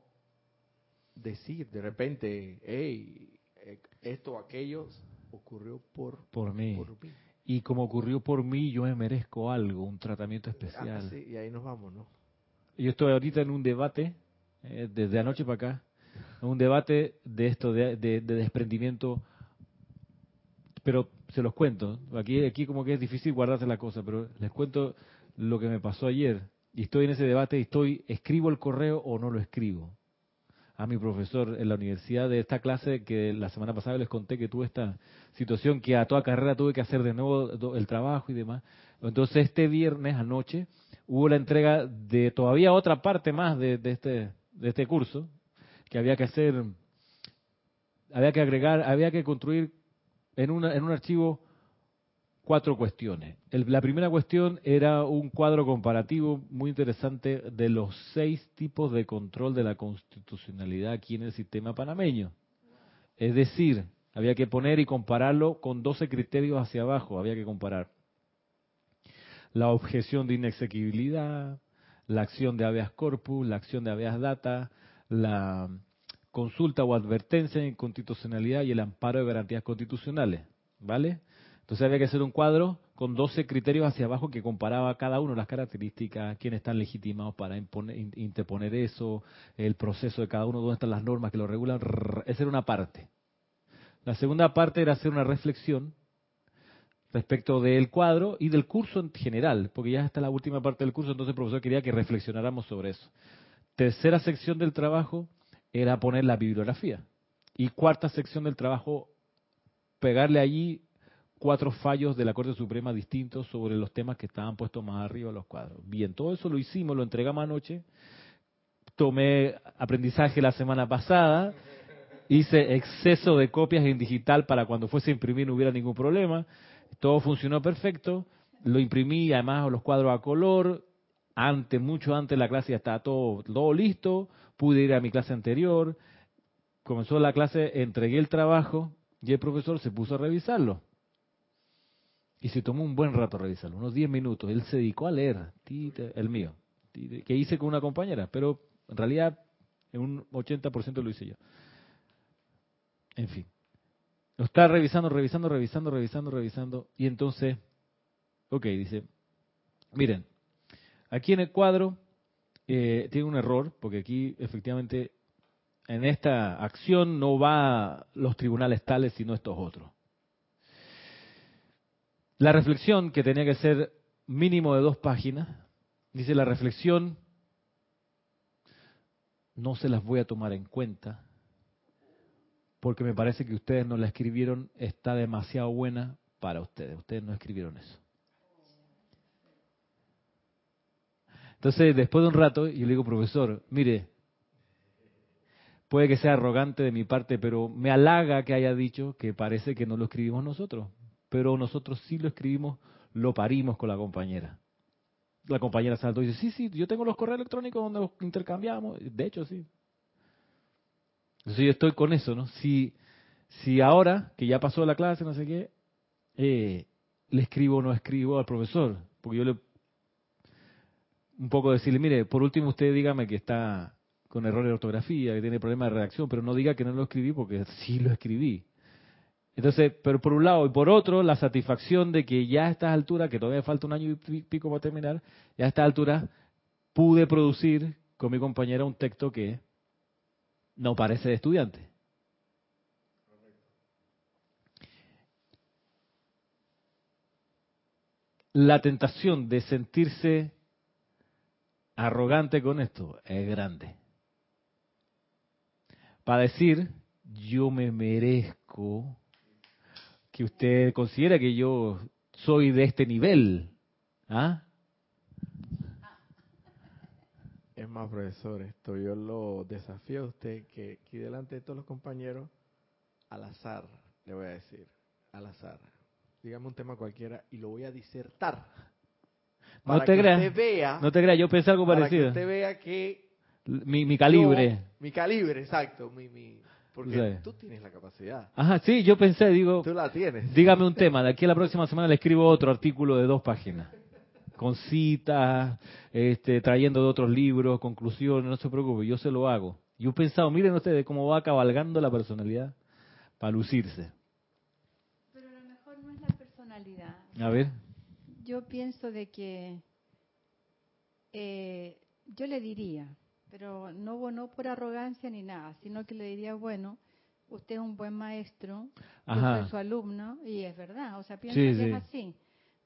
decir de repente, hey, eh, esto o aquello ocurrió por, por mí. por mí. Y como ocurrió por mí, yo me merezco algo, un tratamiento Ah, especial. sí, y ahí nos vamos, ¿no? Yo estoy ahorita en un debate, eh, desde anoche para acá, en un debate de esto, de, de- de desprendimiento pero se los cuento. Aquí, aquí como que es difícil guardarse la cosa, pero les cuento lo que me pasó ayer. Y estoy en ese debate y estoy, ¿escribo el correo o no lo escribo? A mi profesor en la universidad de esta clase que la semana pasada les conté que tuve esta situación que a toda carrera tuve que hacer de nuevo el trabajo y demás. Entonces este viernes anoche hubo la entrega de todavía otra parte más de, este, de este curso que había que hacer, había que agregar, había que construir en, una, en un archivo cuatro cuestiones. la primera cuestión era un cuadro comparativo muy interesante de los seis tipos de control de la constitucionalidad aquí en el sistema panameño. Es decir, había que poner y compararlo con 12 criterios hacia abajo, había que comparar la objeción de inexequibilidad, la acción de habeas corpus, la acción de habeas data, la consulta o advertencia en constitucionalidad y el amparo de garantías constitucionales, ¿vale? Entonces había que hacer un cuadro con 12 criterios hacia abajo que comparaba cada uno las características, quiénes están legitimados para interponer eso, el proceso de cada uno, dónde están las normas que lo regulan. Esa era una parte. La segunda parte era hacer una reflexión respecto del cuadro y del curso en general, porque ya está la última parte del curso, entonces el profesor quería que reflexionáramos sobre eso. Tercera sección del trabajo era poner la bibliografía. Y cuarta sección del trabajo, pegarle allí cuatro fallos de la Corte Suprema distintos sobre los temas que estaban puestos más arriba de los cuadros. Bien, todo eso lo hicimos, lo entregamos anoche. Tomé aprendizaje la semana pasada, hice exceso de copias en digital para cuando fuese a imprimir no hubiera ningún problema. Todo funcionó perfecto. Lo imprimí además los cuadros a color. Antes, mucho antes de la clase ya estaba todo, todo listo. Pude ir a mi clase anterior. Comenzó la clase, entregué el trabajo y el profesor se puso a revisarlo. Y se tomó un buen rato revisarlo, unos 10 minutos. Él se dedicó a leer, el mío, que hice con una compañera, pero en realidad en un 80% lo hice yo. En fin. Lo está revisando, revisando, revisando, revisando, revisando. Y entonces, ok, dice, miren, aquí en el cuadro eh, tiene un error, porque aquí efectivamente en esta acción no va los tribunales tales, sino estos otros. La reflexión, que tenía que ser mínimo de dos páginas, dice la reflexión, no se las voy a tomar en cuenta, porque me parece que ustedes no la escribieron, está demasiado buena para ustedes, ustedes no escribieron eso. Entonces, después de un rato, yo le digo, profesor, mire, puede que sea arrogante de mi parte, pero me halaga que haya dicho que parece que no lo escribimos nosotros pero nosotros sí lo escribimos, lo parimos con la compañera. La compañera saltó y dice, sí, sí, yo tengo los correos electrónicos donde los intercambiamos. De hecho, sí. Entonces yo estoy con eso, ¿no? Si, si ahora, que ya pasó la clase, no sé qué, eh, le escribo o no escribo al profesor, porque yo le... Un poco decirle, mire, por último usted dígame que está con error de ortografía, que tiene problemas de redacción, pero no diga que no lo escribí porque sí lo escribí. Entonces, pero por un lado y por otro, la satisfacción de que ya a estas alturas, que todavía falta un año y pico para terminar, ya a estas alturas pude producir con mi compañera un texto que no parece de estudiante. La tentación de sentirse arrogante con esto es grande. Para decir, yo me merezco que usted considera que yo soy de este nivel. ¿Ah? Es más, profesor, esto yo lo desafío a usted que aquí delante de todos los compañeros, al azar, le voy a decir, al azar. Dígame un tema cualquiera y lo voy a disertar. no te creas. no te creas, yo pensé algo parecido. Para que usted vea que. Mi, mi calibre. mi calibre, exacto. Mi, mi, porque tú tienes la capacidad. Ajá, sí, yo pensé, digo. Tú la tienes. Dígame un tema, de aquí a la próxima semana le escribo otro artículo de dos páginas. Con citas, este, trayendo de otros libros, conclusiones, no se preocupe, yo se lo hago. Yo he pensado, miren ustedes cómo va cabalgando la personalidad para lucirse. Pero lo mejor no es la personalidad. A ver. Yo pienso de que eh, yo le diría, pero no, no por arrogancia ni nada, sino que le diría, bueno, usted es un buen maestro, yo Ajá. soy su alumno, y es verdad, o sea, pienso Sí, que sí. es así,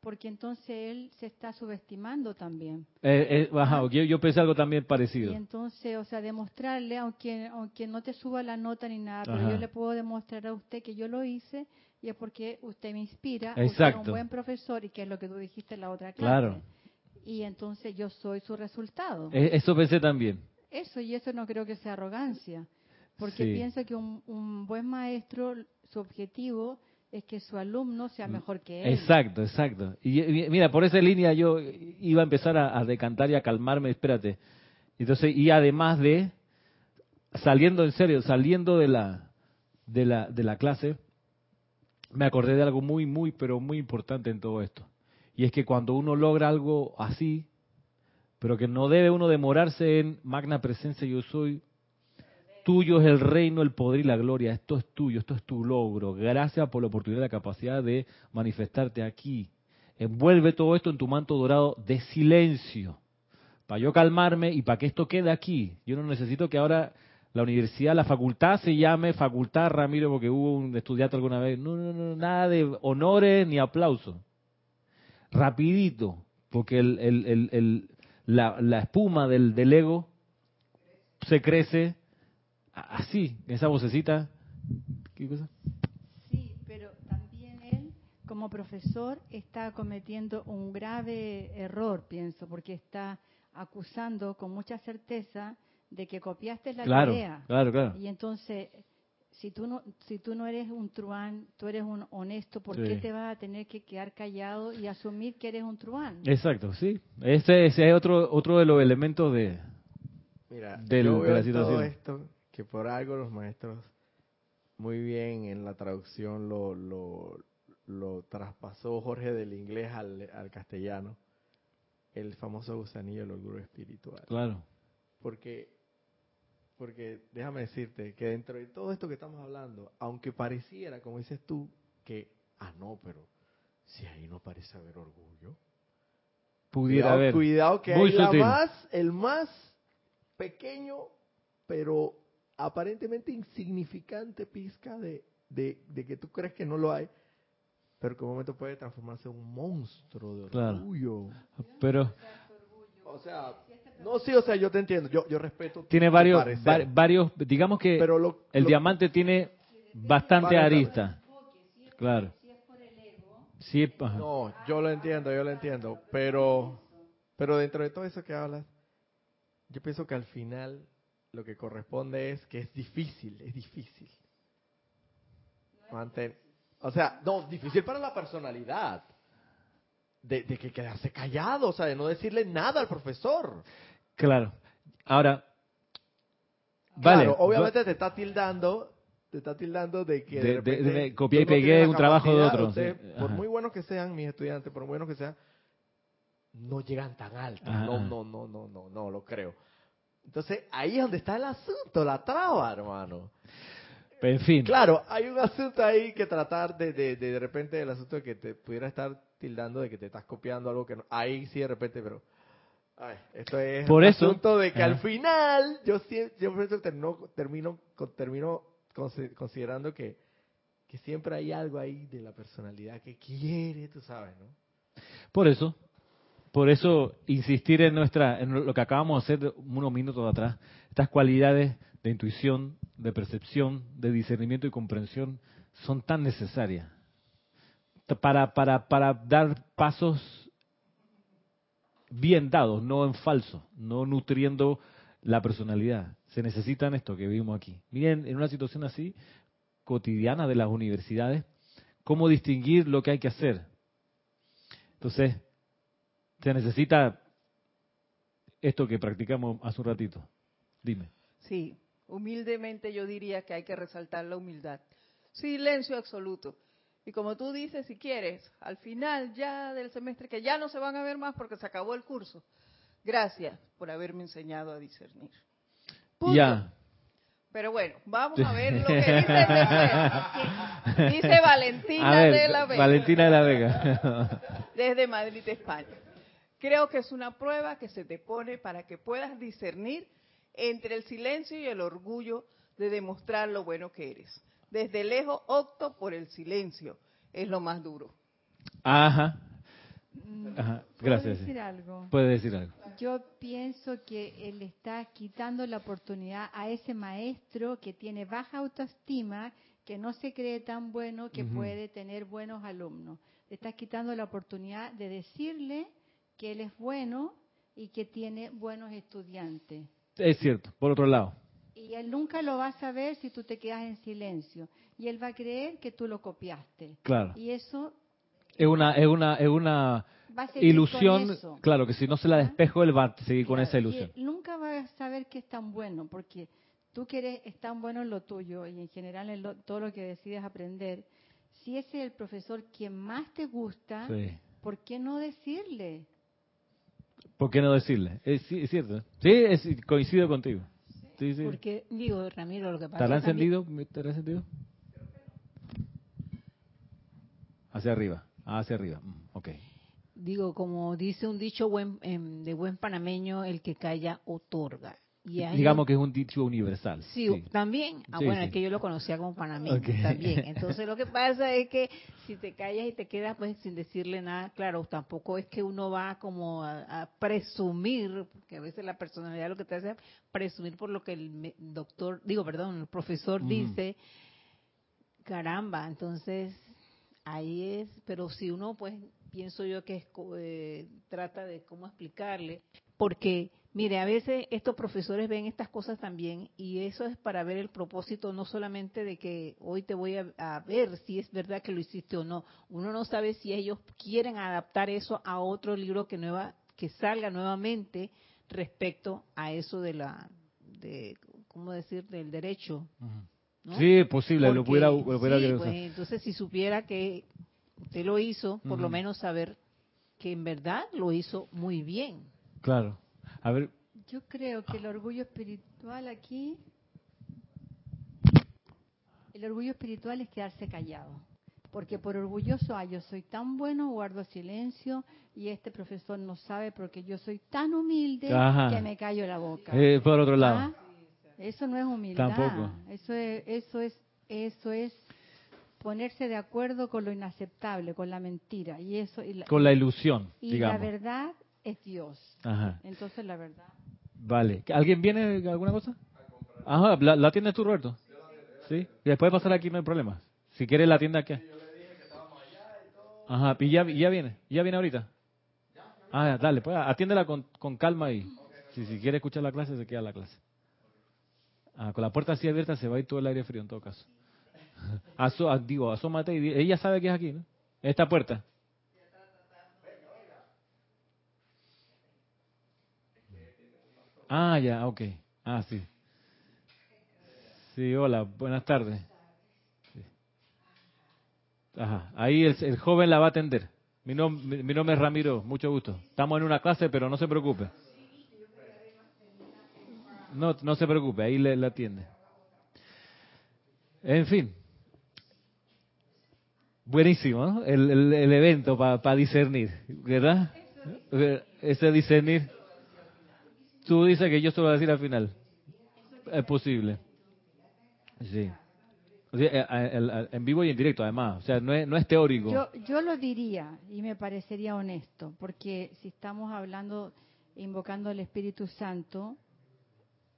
porque entonces él se está subestimando también. Eh, eh, ajá, yo, yo pensé algo también Y parecido. entonces, o sea, demostrarle, aunque, aunque no te suba la nota ni nada, pero yo le puedo demostrar a usted que yo lo hice y es porque usted me inspira, usted es Exacto. un buen profesor y que es lo que tú dijiste en la otra clase. Claro. Y entonces yo soy su resultado. Eh, Eso pensé también. Eso, y eso no creo que sea arrogancia, porque Sí. pienso que un, un buen maestro, su objetivo es que su alumno sea mejor que él. Mm. Exacto, exacto. Y, y mira, por esa línea yo iba a empezar a, a decantar y a calmarme, espérate. Entonces, y además de, saliendo en serio, saliendo de la, de la, de la clase, me acordé de algo muy, muy, pero muy importante en todo esto. Y es que cuando uno logra algo así, pero que no debe uno demorarse en magna presencia yo soy, tuyo es el reino, el poder y la gloria, esto es tuyo, esto es tu logro, gracias por la oportunidad la capacidad de manifestarte aquí. Envuelve todo esto en tu manto dorado de silencio, para yo calmarme y para que esto quede aquí. Yo no necesito que ahora la universidad, la facultad se llame Facultad Ramiro porque hubo un estudiante alguna vez. No, no, no, nada de honores ni aplausos. Rapidito, porque el, el- el- la, la espuma del, del ego se crece así, esa vocecita. ¿Qué cosa? Sí, pero también él, como profesor, está cometiendo un grave error, pienso, porque está acusando con mucha certeza de que copiaste la Claro, tarea. claro, claro. Y entonces, si tú no si tú no eres un truán, tú eres un honesto, ¿por Sí. qué te vas a tener que quedar callado y asumir que eres un truán? Exacto, sí. Ese, ese es otro, otro de los elementos de... Mira, del- yo de veo la en todo situación. esto que por algo los maestros muy bien en la traducción lo, lo, lo traspasó Jorge del inglés al, al castellano, el famoso gusanillo del orgullo espiritual. Claro. Porque, porque déjame decirte que dentro de todo esto que estamos hablando, aunque pareciera, como dices tú, que, ah, no, pero si ahí no parece haber orgullo. Pudiera cuidado, haber. cuidado que Muy hay la más, el más pequeño, pero aparentemente insignificante pizca de, de, de que tú crees que no lo hay, pero que en un momento puede transformarse en un monstruo de Claro. orgullo. Pero O sea, no, sí, o sea, yo te entiendo, yo, yo respeto. tiene varios, va- varios, digamos que pero lo- el lo- diamante tiene bastante arista. Claro. Sí, ajá. No, yo lo entiendo, yo lo entiendo, pero, pero dentro de todo eso que hablas, yo pienso que al final lo que corresponde es que es difícil, es difícil. Manten- o sea, no, difícil para la personalidad. De, de que quedarse callado, o sea, de no decirle nada al profesor. Claro. Ahora, vale. Claro, obviamente te está tildando, te está tildando de que De- de, de- repente de- copié y no pegué un trabajo de otro, sí, por muy buenos que sean mis estudiantes, por muy buenos que sean, no llegan tan alto. Ajá, No, ajá. no, no, no, no, no lo creo. Entonces, ahí es donde está el asunto, la traba, hermano. en fin. Claro, hay un asunto ahí que tratar de, de, de, de repente, el asunto de que te pudiera estar tildando de que te estás copiando algo que no. Ahí sí, de repente, pero. Ay, esto es Por eso- asunto de que al Ajá. final, yo, yo por eso termino, termino, termino consi- considerando que, que siempre hay algo ahí de la personalidad que quiere, tú sabes, ¿no? Por eso, por eso insistir en nuestra, en lo que acabamos de hacer unos minutos atrás, estas cualidades de intuición, de percepción, de discernimiento y comprensión son tan necesarias para, para, para dar pasos bien dados, no en falso, no nutriendo la personalidad. Se necesitan esto que vimos aquí. Miren, en una situación así, cotidiana de las universidades, cómo distinguir lo que hay que hacer. Entonces, se necesita esto que practicamos hace un ratito. Dime. Sí, humildemente yo diría que hay que resaltar la humildad. Silencio absoluto. Y como tú dices, si quieres, al final ya del semestre, que ya no se van a ver más porque se acabó el curso, gracias por haberme enseñado a discernir. Punto. Ya. Pero bueno, vamos a ver lo que dice. Dice Valentina ver, de la Vega Valentina de la Vega. desde Madrid, España. Creo que es una prueba que se te pone para que puedas discernir entre el silencio y el orgullo de demostrar lo bueno que eres. Desde lejos opto por el silencio. Es lo más duro. Ajá. Mm, Ajá. ¿puedo Gracias. sí. decir algo? Puede decir algo. Yo pienso que él está quitando la oportunidad a ese maestro que tiene baja autoestima, que no se cree tan bueno, que puede tener buenos alumnos. Le estás quitando la oportunidad de decirle que él es bueno y que tiene buenos estudiantes. Es cierto. Por otro lado. Y él nunca lo va a saber si tú te quedas en silencio. Y él va a creer que tú lo copiaste. Claro. Y eso Es una, es una, es una ilusión. Claro, que si no se la despejo, él va a seguir con esa ilusión. él nunca va a saber que es tan bueno, porque tú que eres, es tan bueno en lo tuyo y en general en lo- todo lo que decides aprender, si ese es el profesor que más te gusta, Sí. ¿por qué no decirle? ¿Por qué no decirle? Es, sí, es cierto. Sí, es- coincido contigo. Sí, sí. Porque, digo, Ramiro, lo que pasa ¿Estará encendido? ¿Estará encendido? Hacia arriba. Ah, hacia arriba. Mm, Ok. Digo, como dice un dicho buen, em, de buen panameño, el que calla otorga. Y Digamos que es un dicho universal. Sí, también. Ah, Sí, bueno, sí. es que yo lo conocía como panameño Ok. también. Entonces lo que pasa es que si te callas y te quedas pues sin decirle nada, claro, tampoco es que uno va como a, a presumir, porque a veces la personalidad lo que te hace es presumir por lo que el doctor, digo, perdón, el profesor dice. Caramba, entonces ahí es, pero si uno pues pienso yo que es, eh, trata de cómo explicarle, porque mire, a veces estos profesores ven estas cosas también y eso es para ver el propósito no solamente de que hoy te voy a, a ver si es verdad que lo hiciste o no, uno no sabe si ellos quieren adaptar eso a otro libro que nueva que salga nuevamente respecto a eso de la de cómo decir del derecho Ujú. ¿no? Sí, es posible. lo pudiera, lo pudiera sí, pues, entonces si supiera que usted lo hizo, por lo menos saber que en verdad lo hizo muy bien. Claro. A ver, Yo creo que el orgullo espiritual aquí, el orgullo espiritual es quedarse callado. Porque por orgulloso, ah, yo soy tan bueno, guardo silencio y este profesor no sabe porque yo soy tan humilde Ajá. que me callo la boca. eh, por otro lado. Ah, Eso no es humildad. Tampoco. Eso es, eso es, eso es ponerse de acuerdo con lo inaceptable, con la mentira y eso y la, Con la ilusión, y digamos. la verdad es Dios. Ajá. Entonces la verdad. Vale. ¿Alguien viene alguna cosa? Ajá, ¿la, la tienes tú, Roberto? Sí. Después pasar aquí no hay problema. Si quieres la tienda aquí. Ajá, y ya, ya viene. ¿Ya viene ahorita? Ah, dale, pues atiéndela con, con calma y si, si quiere escuchar la clase, se queda la clase. Ah, con la puerta así abierta se va a ir todo el aire frío en todo caso. Aso, ah, digo, asómate y ella sabe que es aquí, ¿no? Esta puerta. Ah, ya, ok. Ah, sí. Sí, hola, buenas tardes. Sí. Ajá, ahí el, el joven la va a atender. Mi, nom- mi, mi nombre es Ramiro, mucho gusto. Estamos en una clase, pero no se preocupe. No, no se preocupe, ahí le, le atiende. En fin. Buenísimo, ¿no? El, el- el evento para discernir, ¿verdad? Ese discernir. Tú dices que yo se lo voy a decir al final. Es posible. Sí. O sea, eh, eh, el- el- en vivo y en directo, además. O sea, no es, no es teórico. Yo, yo lo diría y me parecería honesto, porque si estamos hablando, invocando al Espíritu Santo,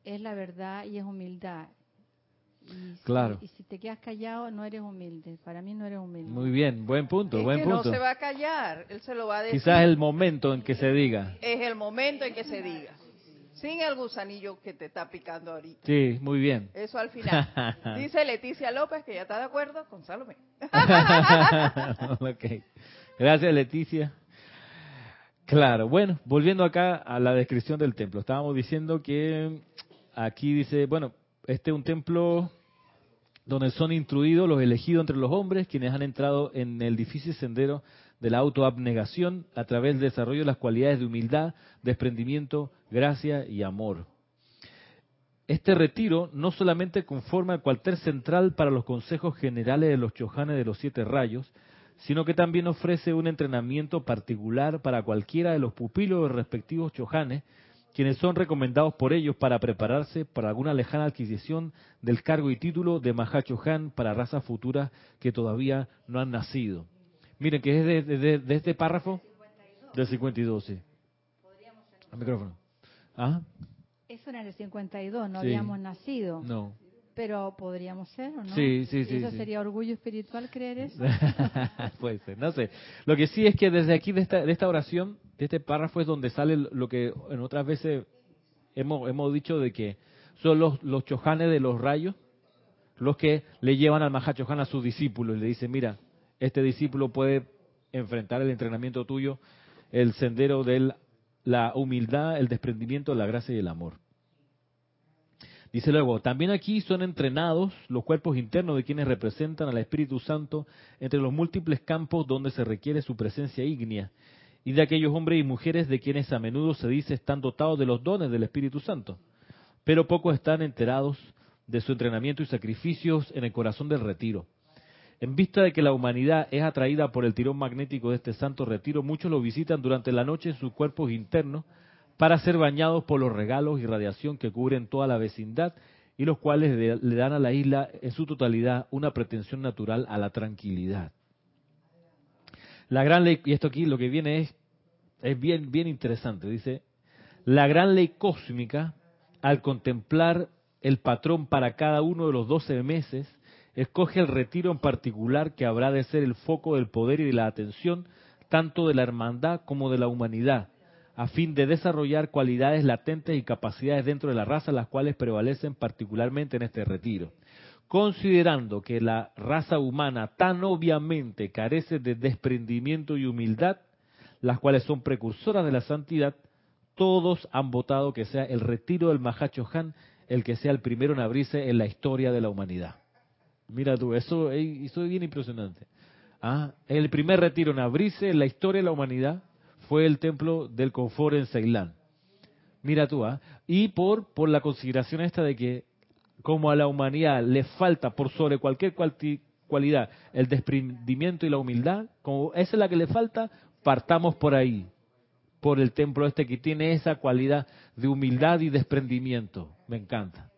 es la verdad y es humildad. Y si, Claro. Y si te quedas callado, no eres humilde. Para mí no eres humilde. Muy bien, buen punto, es buen que punto. no se va a callar, él se lo va a decir. Quizás el momento en que se diga. Es el momento en que se diga. Sin el gusanillo que te está picando ahorita. Sí, muy bien. Eso al final. Dice Leticia López que ya está de acuerdo con Salomé. ok. Gracias, Leticia. Claro, bueno, volviendo acá a la descripción del templo. Estábamos diciendo que aquí dice, bueno, este es un templo donde son instruidos los elegidos entre los hombres, quienes han entrado en el difícil sendero de la autoabnegación a través del desarrollo de las cualidades de humildad, desprendimiento, gracia y amor. Este retiro no solamente conforma el cuartel central para los consejos generales de los chojanes de los siete rayos, sino que también ofrece un entrenamiento particular para cualquiera de los pupilos de los respectivos chojanes quienes son recomendados por ellos para prepararse para alguna lejana adquisición del cargo y título de Mahacho Han para razas futuras que todavía no han nacido. Miren, que es de, de- de este párrafo del 52, sí. Al micrófono. ¿Ah? Eso era el 52, no Sí. habíamos nacido. No. Pero podríamos ser, ¿o no? Sí, sí, sí, ¿Eso sí. sería orgullo espiritual creer eso? Puede ser, no sé. Lo que sí es que desde aquí, de esta, de esta oración, de este párrafo, es donde sale lo que en otras veces hemos, hemos dicho de que son los, los chojanes de los rayos los que le llevan al Mahachohan a sus discípulos y le dicen, mira, este discípulo puede enfrentar el entrenamiento tuyo, el sendero de la humildad, el desprendimiento, la gracia y el amor. Dice luego, también aquí son entrenados los cuerpos internos de quienes representan al Espíritu Santo entre los múltiples campos donde se requiere su presencia ígnea, y de aquellos hombres y mujeres de quienes a menudo se dice están dotados de los dones del Espíritu Santo, pero pocos están enterados de su entrenamiento y sacrificios en el corazón del retiro. En vista de que la humanidad es atraída por el tirón magnético de este santo retiro, muchos lo visitan durante la noche en sus cuerpos internos para ser bañados por los regalos y radiación que cubren toda la vecindad y los cuales le, dan a la isla en su totalidad una pretensión natural a la tranquilidad. La gran ley, y esto aquí lo que viene es, es bien, bien interesante, dice, la gran ley cósmica, al contemplar el patrón para cada uno de los doce meses, escoge el retiro en particular que habrá de ser el foco del poder y de la atención, tanto de la hermandad como de la humanidad, a fin de desarrollar cualidades latentes y capacidades dentro de la raza, las cuales prevalecen particularmente en este retiro. Considerando que la raza humana tan obviamente carece de desprendimiento y humildad, las cuales son precursoras de la santidad, todos han votado que sea el retiro del Mahacho Han el que sea el primero en abrirse en la historia de la humanidad. Mira tú, eso, eso es bien impresionante. Ah, el primer retiro en abrirse en la historia de la humanidad fue el templo del confort en Ceilán. Mira tú, ¿ah? Y por, por la consideración esta de que como a la humanidad le falta por sobre cualquier cualidad el desprendimiento y la humildad, como esa es la que le falta, partamos por ahí, por el templo este que tiene esa cualidad de humildad y desprendimiento. Me encanta.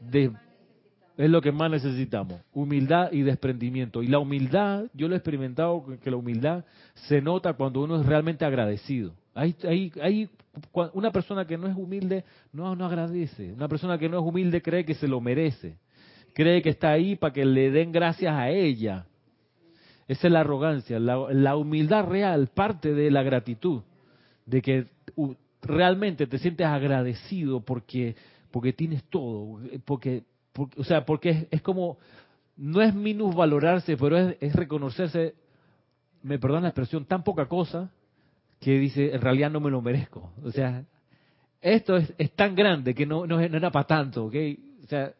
De- es lo que más necesitamos, humildad y desprendimiento. Y la humildad, yo lo he experimentado, que la humildad se nota cuando uno es realmente agradecido. Hay, una persona que no es humilde, no, no agradece. Una persona que no es humilde cree que se lo merece. Cree que está ahí para que le den gracias a ella. Esa es la arrogancia. La, la humildad real parte de la gratitud. De que realmente te sientes agradecido porque, porque tienes todo. Porque, o sea, porque es, es como, no es minusvalorarse, pero es, es reconocerse, me perdona la expresión, tan poca cosa que dice, en realidad no me lo merezco. O sea, esto es, es tan grande que no, no, no era para tanto, ¿ok? O sea,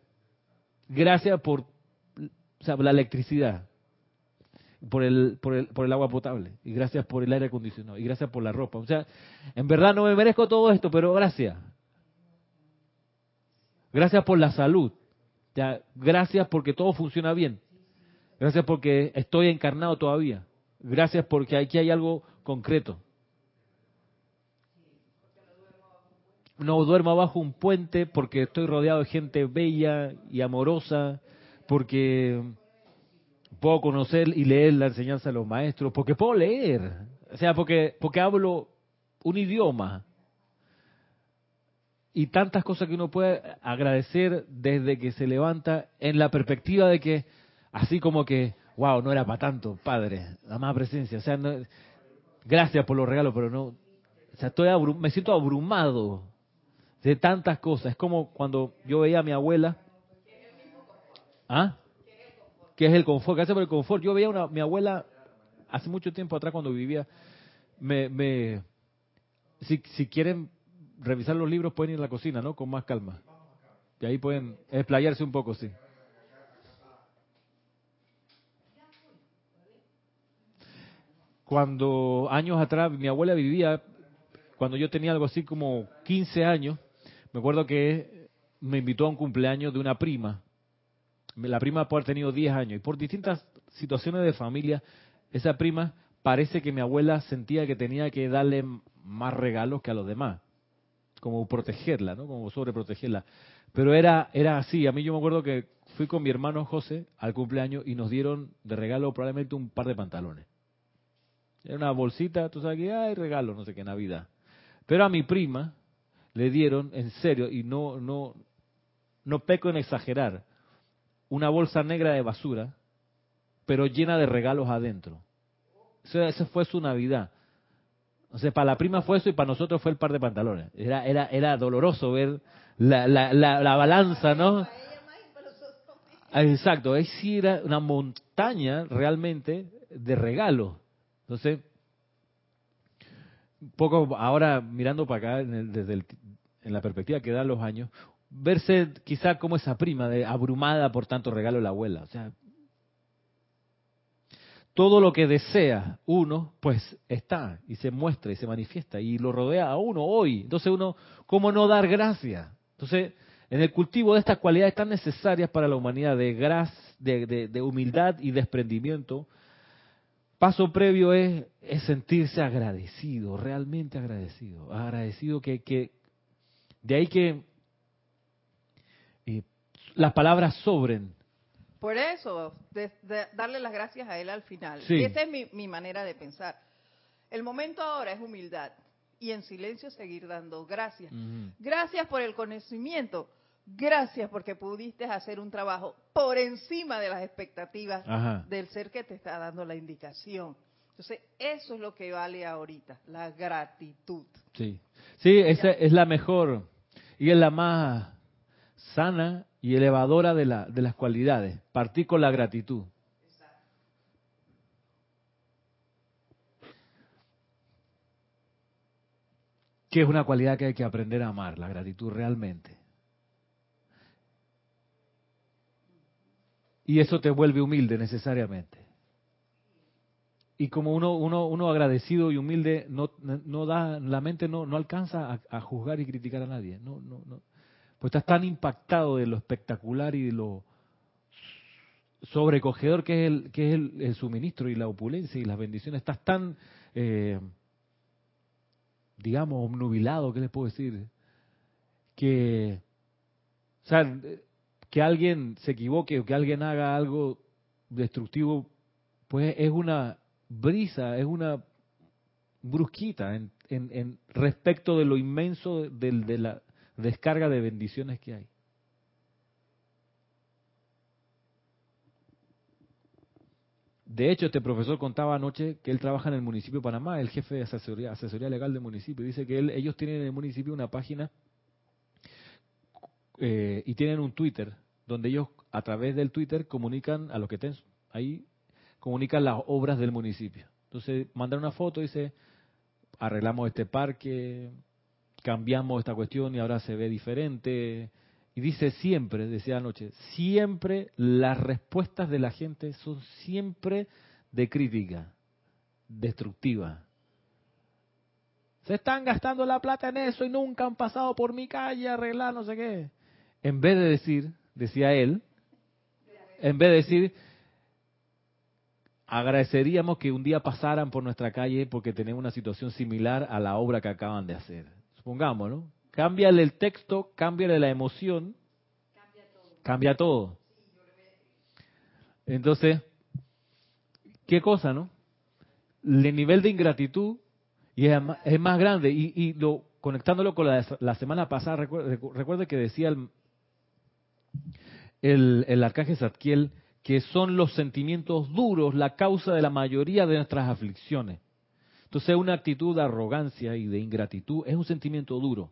gracias por o sea, la electricidad, por el, por, el, por el agua potable, y gracias por el aire acondicionado, y gracias por la ropa. O sea, en verdad no me merezco todo esto, pero gracias. Gracias por la salud. Ya, gracias porque todo funciona bien. Gracias porque estoy encarnado todavía. Gracias porque aquí hay algo concreto. No duermo bajo un puente porque estoy rodeado de gente bella y amorosa, porque puedo conocer y leer la enseñanza de los maestros, porque puedo leer, o sea, porque, porque hablo un idioma. Y tantas cosas que uno puede agradecer desde que se levanta en la perspectiva de que, así como que, wow, no era para tanto, Padre, la más presencia. O sea, no- gracias por los regalos, pero no, o sea, estoy me siento abrumado de tantas cosas. Es como cuando yo veía a mi abuela, ¿ah? que es el confort, gracias por el confort. Yo veía a mi abuela hace mucho tiempo atrás cuando vivía, me, me si, si quieren revisar los libros pueden ir a la cocina, ¿no? Con más calma. Y ahí pueden explayarse un poco, sí. Cuando años atrás mi abuela vivía, cuando yo tenía algo así como 15 años, me acuerdo que me invitó a un cumpleaños de una prima. La prima puede haber tenido 10 años y por distintas situaciones de familia, esa prima parece que mi abuela sentía que tenía que darle más regalos que a los demás, como protegerla, ¿no? Como sobreprotegerla. Pero era, era así. A mí yo me acuerdo que fui con mi hermano José al cumpleaños y nos dieron de regalo probablemente un par de pantalones. Era una bolsita, tú sabes que hay regalo, no sé qué, Navidad. Pero a mi prima le dieron, en serio, y no, no, no peco en exagerar, una bolsa negra de basura, pero llena de regalos adentro. esa fue su Navidad. O sea, para la prima fue eso y para nosotros fue el par de pantalones. Era, era, era doloroso ver la, la, la, balanza, ¿no? Exacto, ahí sí era una montaña realmente de regalos. Entonces, poco ahora mirando para acá desde en la perspectiva que dan los años, verse quizá como esa prima de abrumada por tanto regalo de la abuela. O sea, todo lo que desea uno, pues está y se muestra y se manifiesta y lo rodea a uno hoy. Entonces uno, ¿cómo no dar gracias? Entonces, en el cultivo de estas cualidades tan necesarias para la humanidad, de, gras, de, humildad y desprendimiento, paso previo es, es, sentirse agradecido, realmente agradecido. Agradecido que, que de ahí que eh, las palabras sobren por eso, darle las gracias a Él al final. esa es mi, manera de pensar. El momento ahora es humildad y en silencio seguir dando gracias. Gracias por el conocimiento. Gracias porque pudiste hacer un trabajo por encima de las expectativas del ser que te está dando la indicación. Entonces, eso es lo que vale ahorita, la gratitud. Sí, sí, esa es la mejor y es la más sana y elevadora de, la, de las cualidades. Partir con la gratitud. Que es una cualidad que hay que aprender a amar, la gratitud realmente. Y eso te vuelve humilde necesariamente. Y como uno, uno, agradecido y humilde no, da, la mente no, no alcanza a, a, juzgar y criticar a nadie. No, no, no. Pues estás tan impactado de lo espectacular y de lo sobrecogedor que es el, que es el, suministro y la opulencia y las bendiciones. Estás tan, eh, digamos, obnubilado, ¿qué les puedo decir? Que, o sea, que alguien se equivoque o que alguien haga algo destructivo, pues es una brisa, es una brusquita en, en respecto de lo inmenso de la descarga de bendiciones que hay. De hecho, este profesor contaba anoche que él trabaja en el municipio de Panamá, el jefe de asesoría, asesoría legal del municipio. Dice que ellos tienen en el municipio una página eh, y tienen un Twitter, donde ellos a través del Twitter comunican a los que estén ahí, comunican las obras del municipio. Entonces mandan una foto y dice, arreglamos este parque, cambiamos esta cuestión y ahora se ve diferente. Y dice siempre, decía anoche, siempre las respuestas de la gente son siempre de crítica, destructiva. Se están gastando la plata en eso y nunca han pasado por mi calle a arreglar no sé qué. En vez de decir, decía él, en vez de decir, agradeceríamos que un día pasaran por nuestra calle porque tenemos una situación similar a la obra que acaban de hacer supongamos, ¿no? Cámbiale el texto, cámbiale la emoción, cambia todo. Entonces, ¿qué cosa, no? El nivel de ingratitud y es, más, grande. Y, lo, conectándolo con la, semana pasada, recuerde, que decía el, el, el arcángel Zadkiel que son los sentimientos duros la causa de la mayoría de nuestras aflicciones. Entonces una actitud de arrogancia y de ingratitud es un sentimiento duro.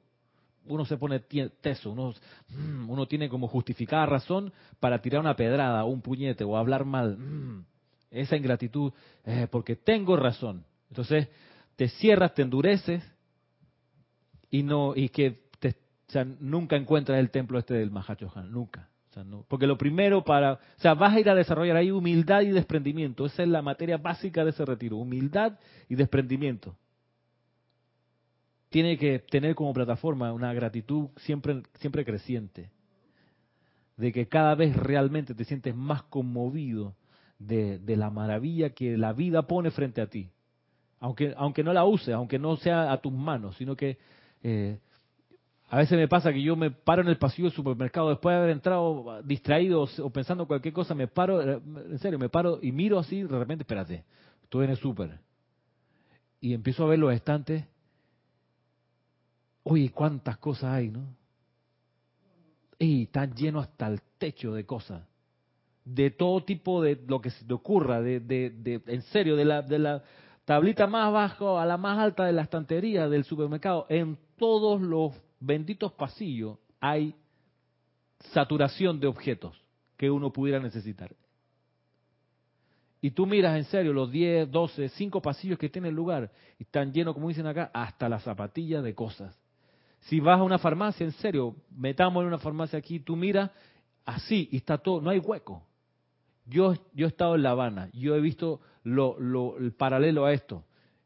Uno se pone teso, uno, mm, uno tiene como justificada razón para tirar una pedrada o un puñete o hablar mal. Mm, esa ingratitud, eh, porque tengo razón. Entonces te cierras, te endureces y no y que nunca encuentras el templo este del Mahachohan, nunca porque lo primero para, o sea, vas a ir a desarrollar ahí humildad y desprendimiento. Esa es la materia básica de ese retiro, humildad y desprendimiento. Tiene que tener como plataforma una gratitud siempre, siempre creciente, de que cada vez realmente te sientes más conmovido de, de la maravilla que la vida pone frente a ti. aunque, aunque no la uses, aunque no sea a tus manos, sino que eh, a veces me pasa que yo me paro en el pasillo del supermercado después de haber entrado distraído o pensando cualquier cosa, me paro, eh, en serio, me paro y miro así, de repente, espérate, estoy en el súper. Y empiezo a ver los estantes. Oye, cuántas cosas hay, ¿no? Y están llenos hasta el techo de cosas. De todo tipo de lo que se te ocurra, de, de, de en serio, de la, de la tablita más bajo a la más alta de la estantería del supermercado, en todos los benditos pasillos hay saturación de objetos que uno pudiera necesitar. Y tú miras en serio los 10, 12, 5 pasillos que tiene el lugar y están llenos, como dicen acá, hasta las zapatillas de cosas. Si vas a una farmacia, en serio, metamos en una farmacia aquí, tú miras así y está todo, no hay hueco. Yo, yo he estado en La Habana, yo he visto lo, lo, el paralelo a esto.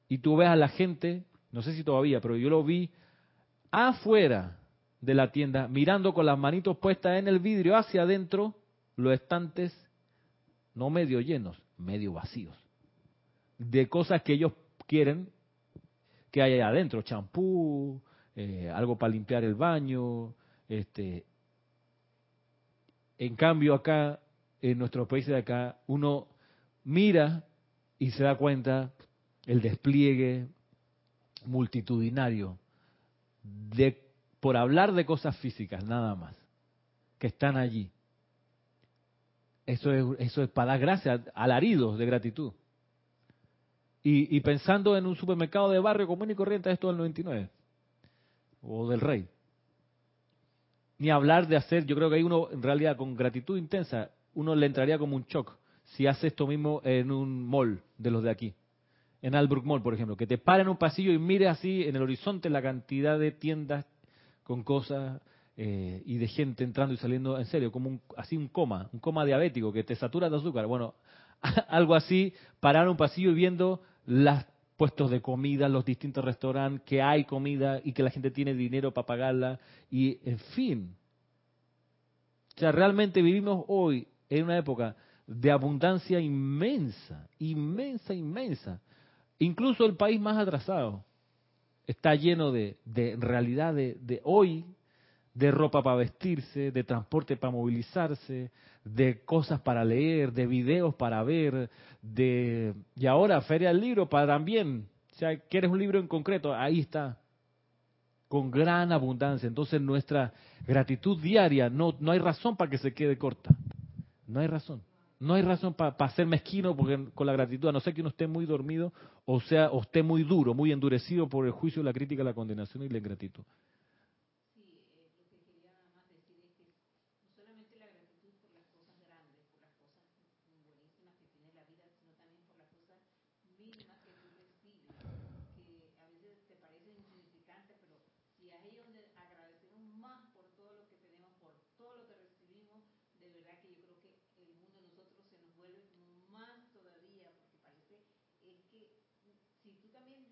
Y tú ves a la gente, no sé si todavía, pero yo lo vi afuera de la tienda, mirando con las manitos puestas en el vidrio hacia adentro, los estantes no medio llenos, medio vacíos, de cosas que ellos quieren que haya adentro, champú, eh, algo para limpiar el baño, este. En cambio acá, en nuestros países de acá, uno mira y se da cuenta el despliegue multitudinario de, por hablar de cosas físicas, nada más, que están allí. Eso es, eso es para dar gracias, alaridos de gratitud. Y, pensando en un supermercado de barrio común y corriente, esto del 99, o del rey. Ni hablar de hacer, yo creo que hay uno, en realidad, con gratitud intensa, uno le entraría como un shock si hace esto mismo en un mall de los de aquí en Albrook Mall, por ejemplo, que te pare en un pasillo y mire así en el horizonte la cantidad de tiendas con cosas eh, y de gente entrando y saliendo, en serio, como un, así un coma, un coma diabético que te satura de azúcar. Bueno, algo así, parar un pasillo y viendo los puestos de comida, los distintos restaurantes, que hay comida y que la gente tiene dinero para pagarla y, en fin. O sea, realmente vivimos hoy en una época de abundancia inmensa, inmensa, inmensa. Incluso el país más atrasado está lleno de, de realidad de, hoy, de ropa para vestirse, de transporte para movilizarse, de cosas para leer, de videos para ver, de y ahora feria del libro para también, o sea, quieres un libro en concreto, ahí está, con gran abundancia. Entonces nuestra gratitud diaria no no hay razón para que se quede corta, no hay razón. No hay razón para ser mezquino porque con la gratitud, a no ser que uno esté muy dormido o sea, o esté muy duro, muy endurecido por el juicio, la crítica, la condenación y la ingratitud.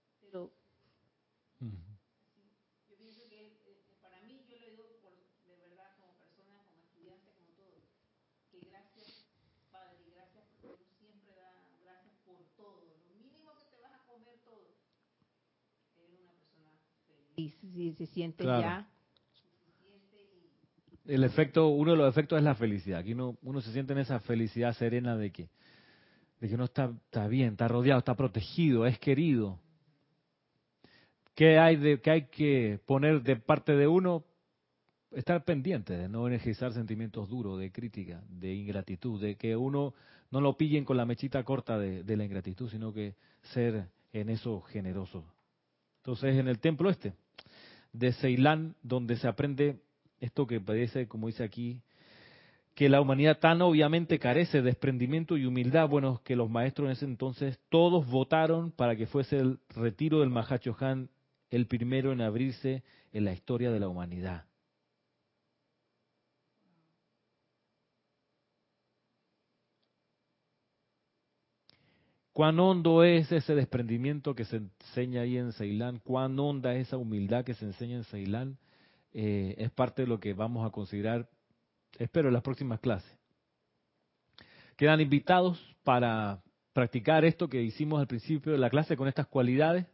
Pero yo pienso que eh, para mí, yo lo digo por, de verdad como persona, como estudiante, como todo, que gracias, Padre, y gracias porque uno siempre da gracias por todo. Lo mínimo que te vas a comer todo. Eres una persona feliz. Si se siente ya el efecto, uno de los efectos es la felicidad. Aquí uno, uno se siente en esa felicidad serena de que, de que uno está, está bien, está rodeado, está protegido, es querido. ¿Qué hay, de, hay que poner de parte de uno? Estar pendiente de no energizar sentimientos duros, de crítica, de ingratitud, de que uno no lo pillen con la mechita corta de, de la ingratitud, sino que ser en eso generoso. Entonces, en el templo este de Ceilán, donde se aprende esto que parece, como dice aquí, que la humanidad tan obviamente carece de desprendimiento y humildad, bueno, que los maestros en ese entonces todos votaron para que fuese el retiro del Mahacho Han el primero en abrirse en la historia de la humanidad. Cuán hondo es ese desprendimiento que se enseña ahí en Ceilán, cuán honda es esa humildad que se enseña en Ceilán, eh, es parte de lo que vamos a considerar, espero, en las próximas clases. Quedan invitados para practicar esto que hicimos al principio de la clase con estas cualidades.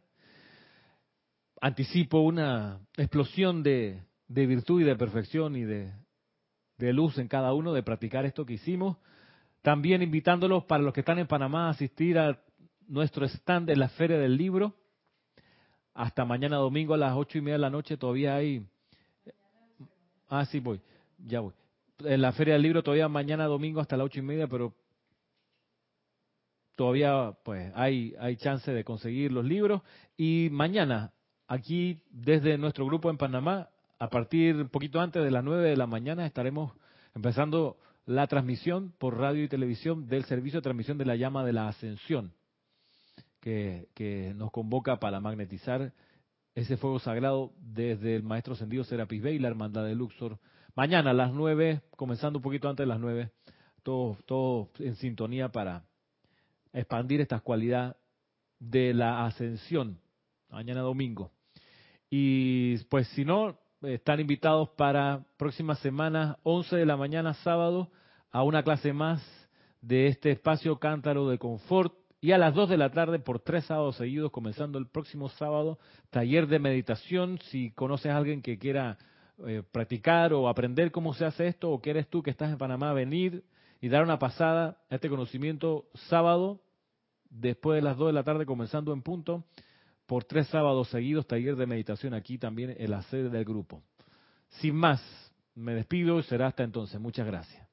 Anticipo una explosión de, virtud y de perfección y de luz en cada uno de practicar esto que hicimos. También invitándolos para los que están en Panamá a asistir a nuestro stand en la Feria del Libro. Hasta mañana domingo a las ocho y media de la noche todavía hay... Ah, sí, voy. Ya voy. En la Feria del Libro todavía mañana domingo hasta las ocho y media, pero todavía pues hay, hay chance de conseguir los libros. Y mañana, aquí desde nuestro grupo en Panamá, a partir un poquito antes de las nueve de la mañana, estaremos empezando la transmisión por radio y televisión del servicio de transmisión de la llama de la ascensión, que, nos convoca para magnetizar ese fuego sagrado desde el maestro ascendido Serapis Bey y la hermandad de Luxor. Mañana a las nueve, comenzando un poquito antes de las nueve, todos todo en sintonía para expandir esta cualidad de la ascensión, mañana domingo. Y pues si no, están invitados para próxima semana, 11 de la mañana, sábado, a una clase más de este espacio cántaro de confort. Y a las 2 de la tarde, por tres sábados seguidos, comenzando el próximo sábado, taller de meditación. Si conoces a alguien que quiera eh, practicar o aprender cómo se hace esto, o quieres tú que estás en Panamá venir y dar una pasada a este conocimiento sábado, después de las 2 de la tarde, comenzando en punto por tres sábados seguidos, taller de meditación aquí también en la sede del grupo. Sin más, me despido y será hasta entonces. Muchas gracias.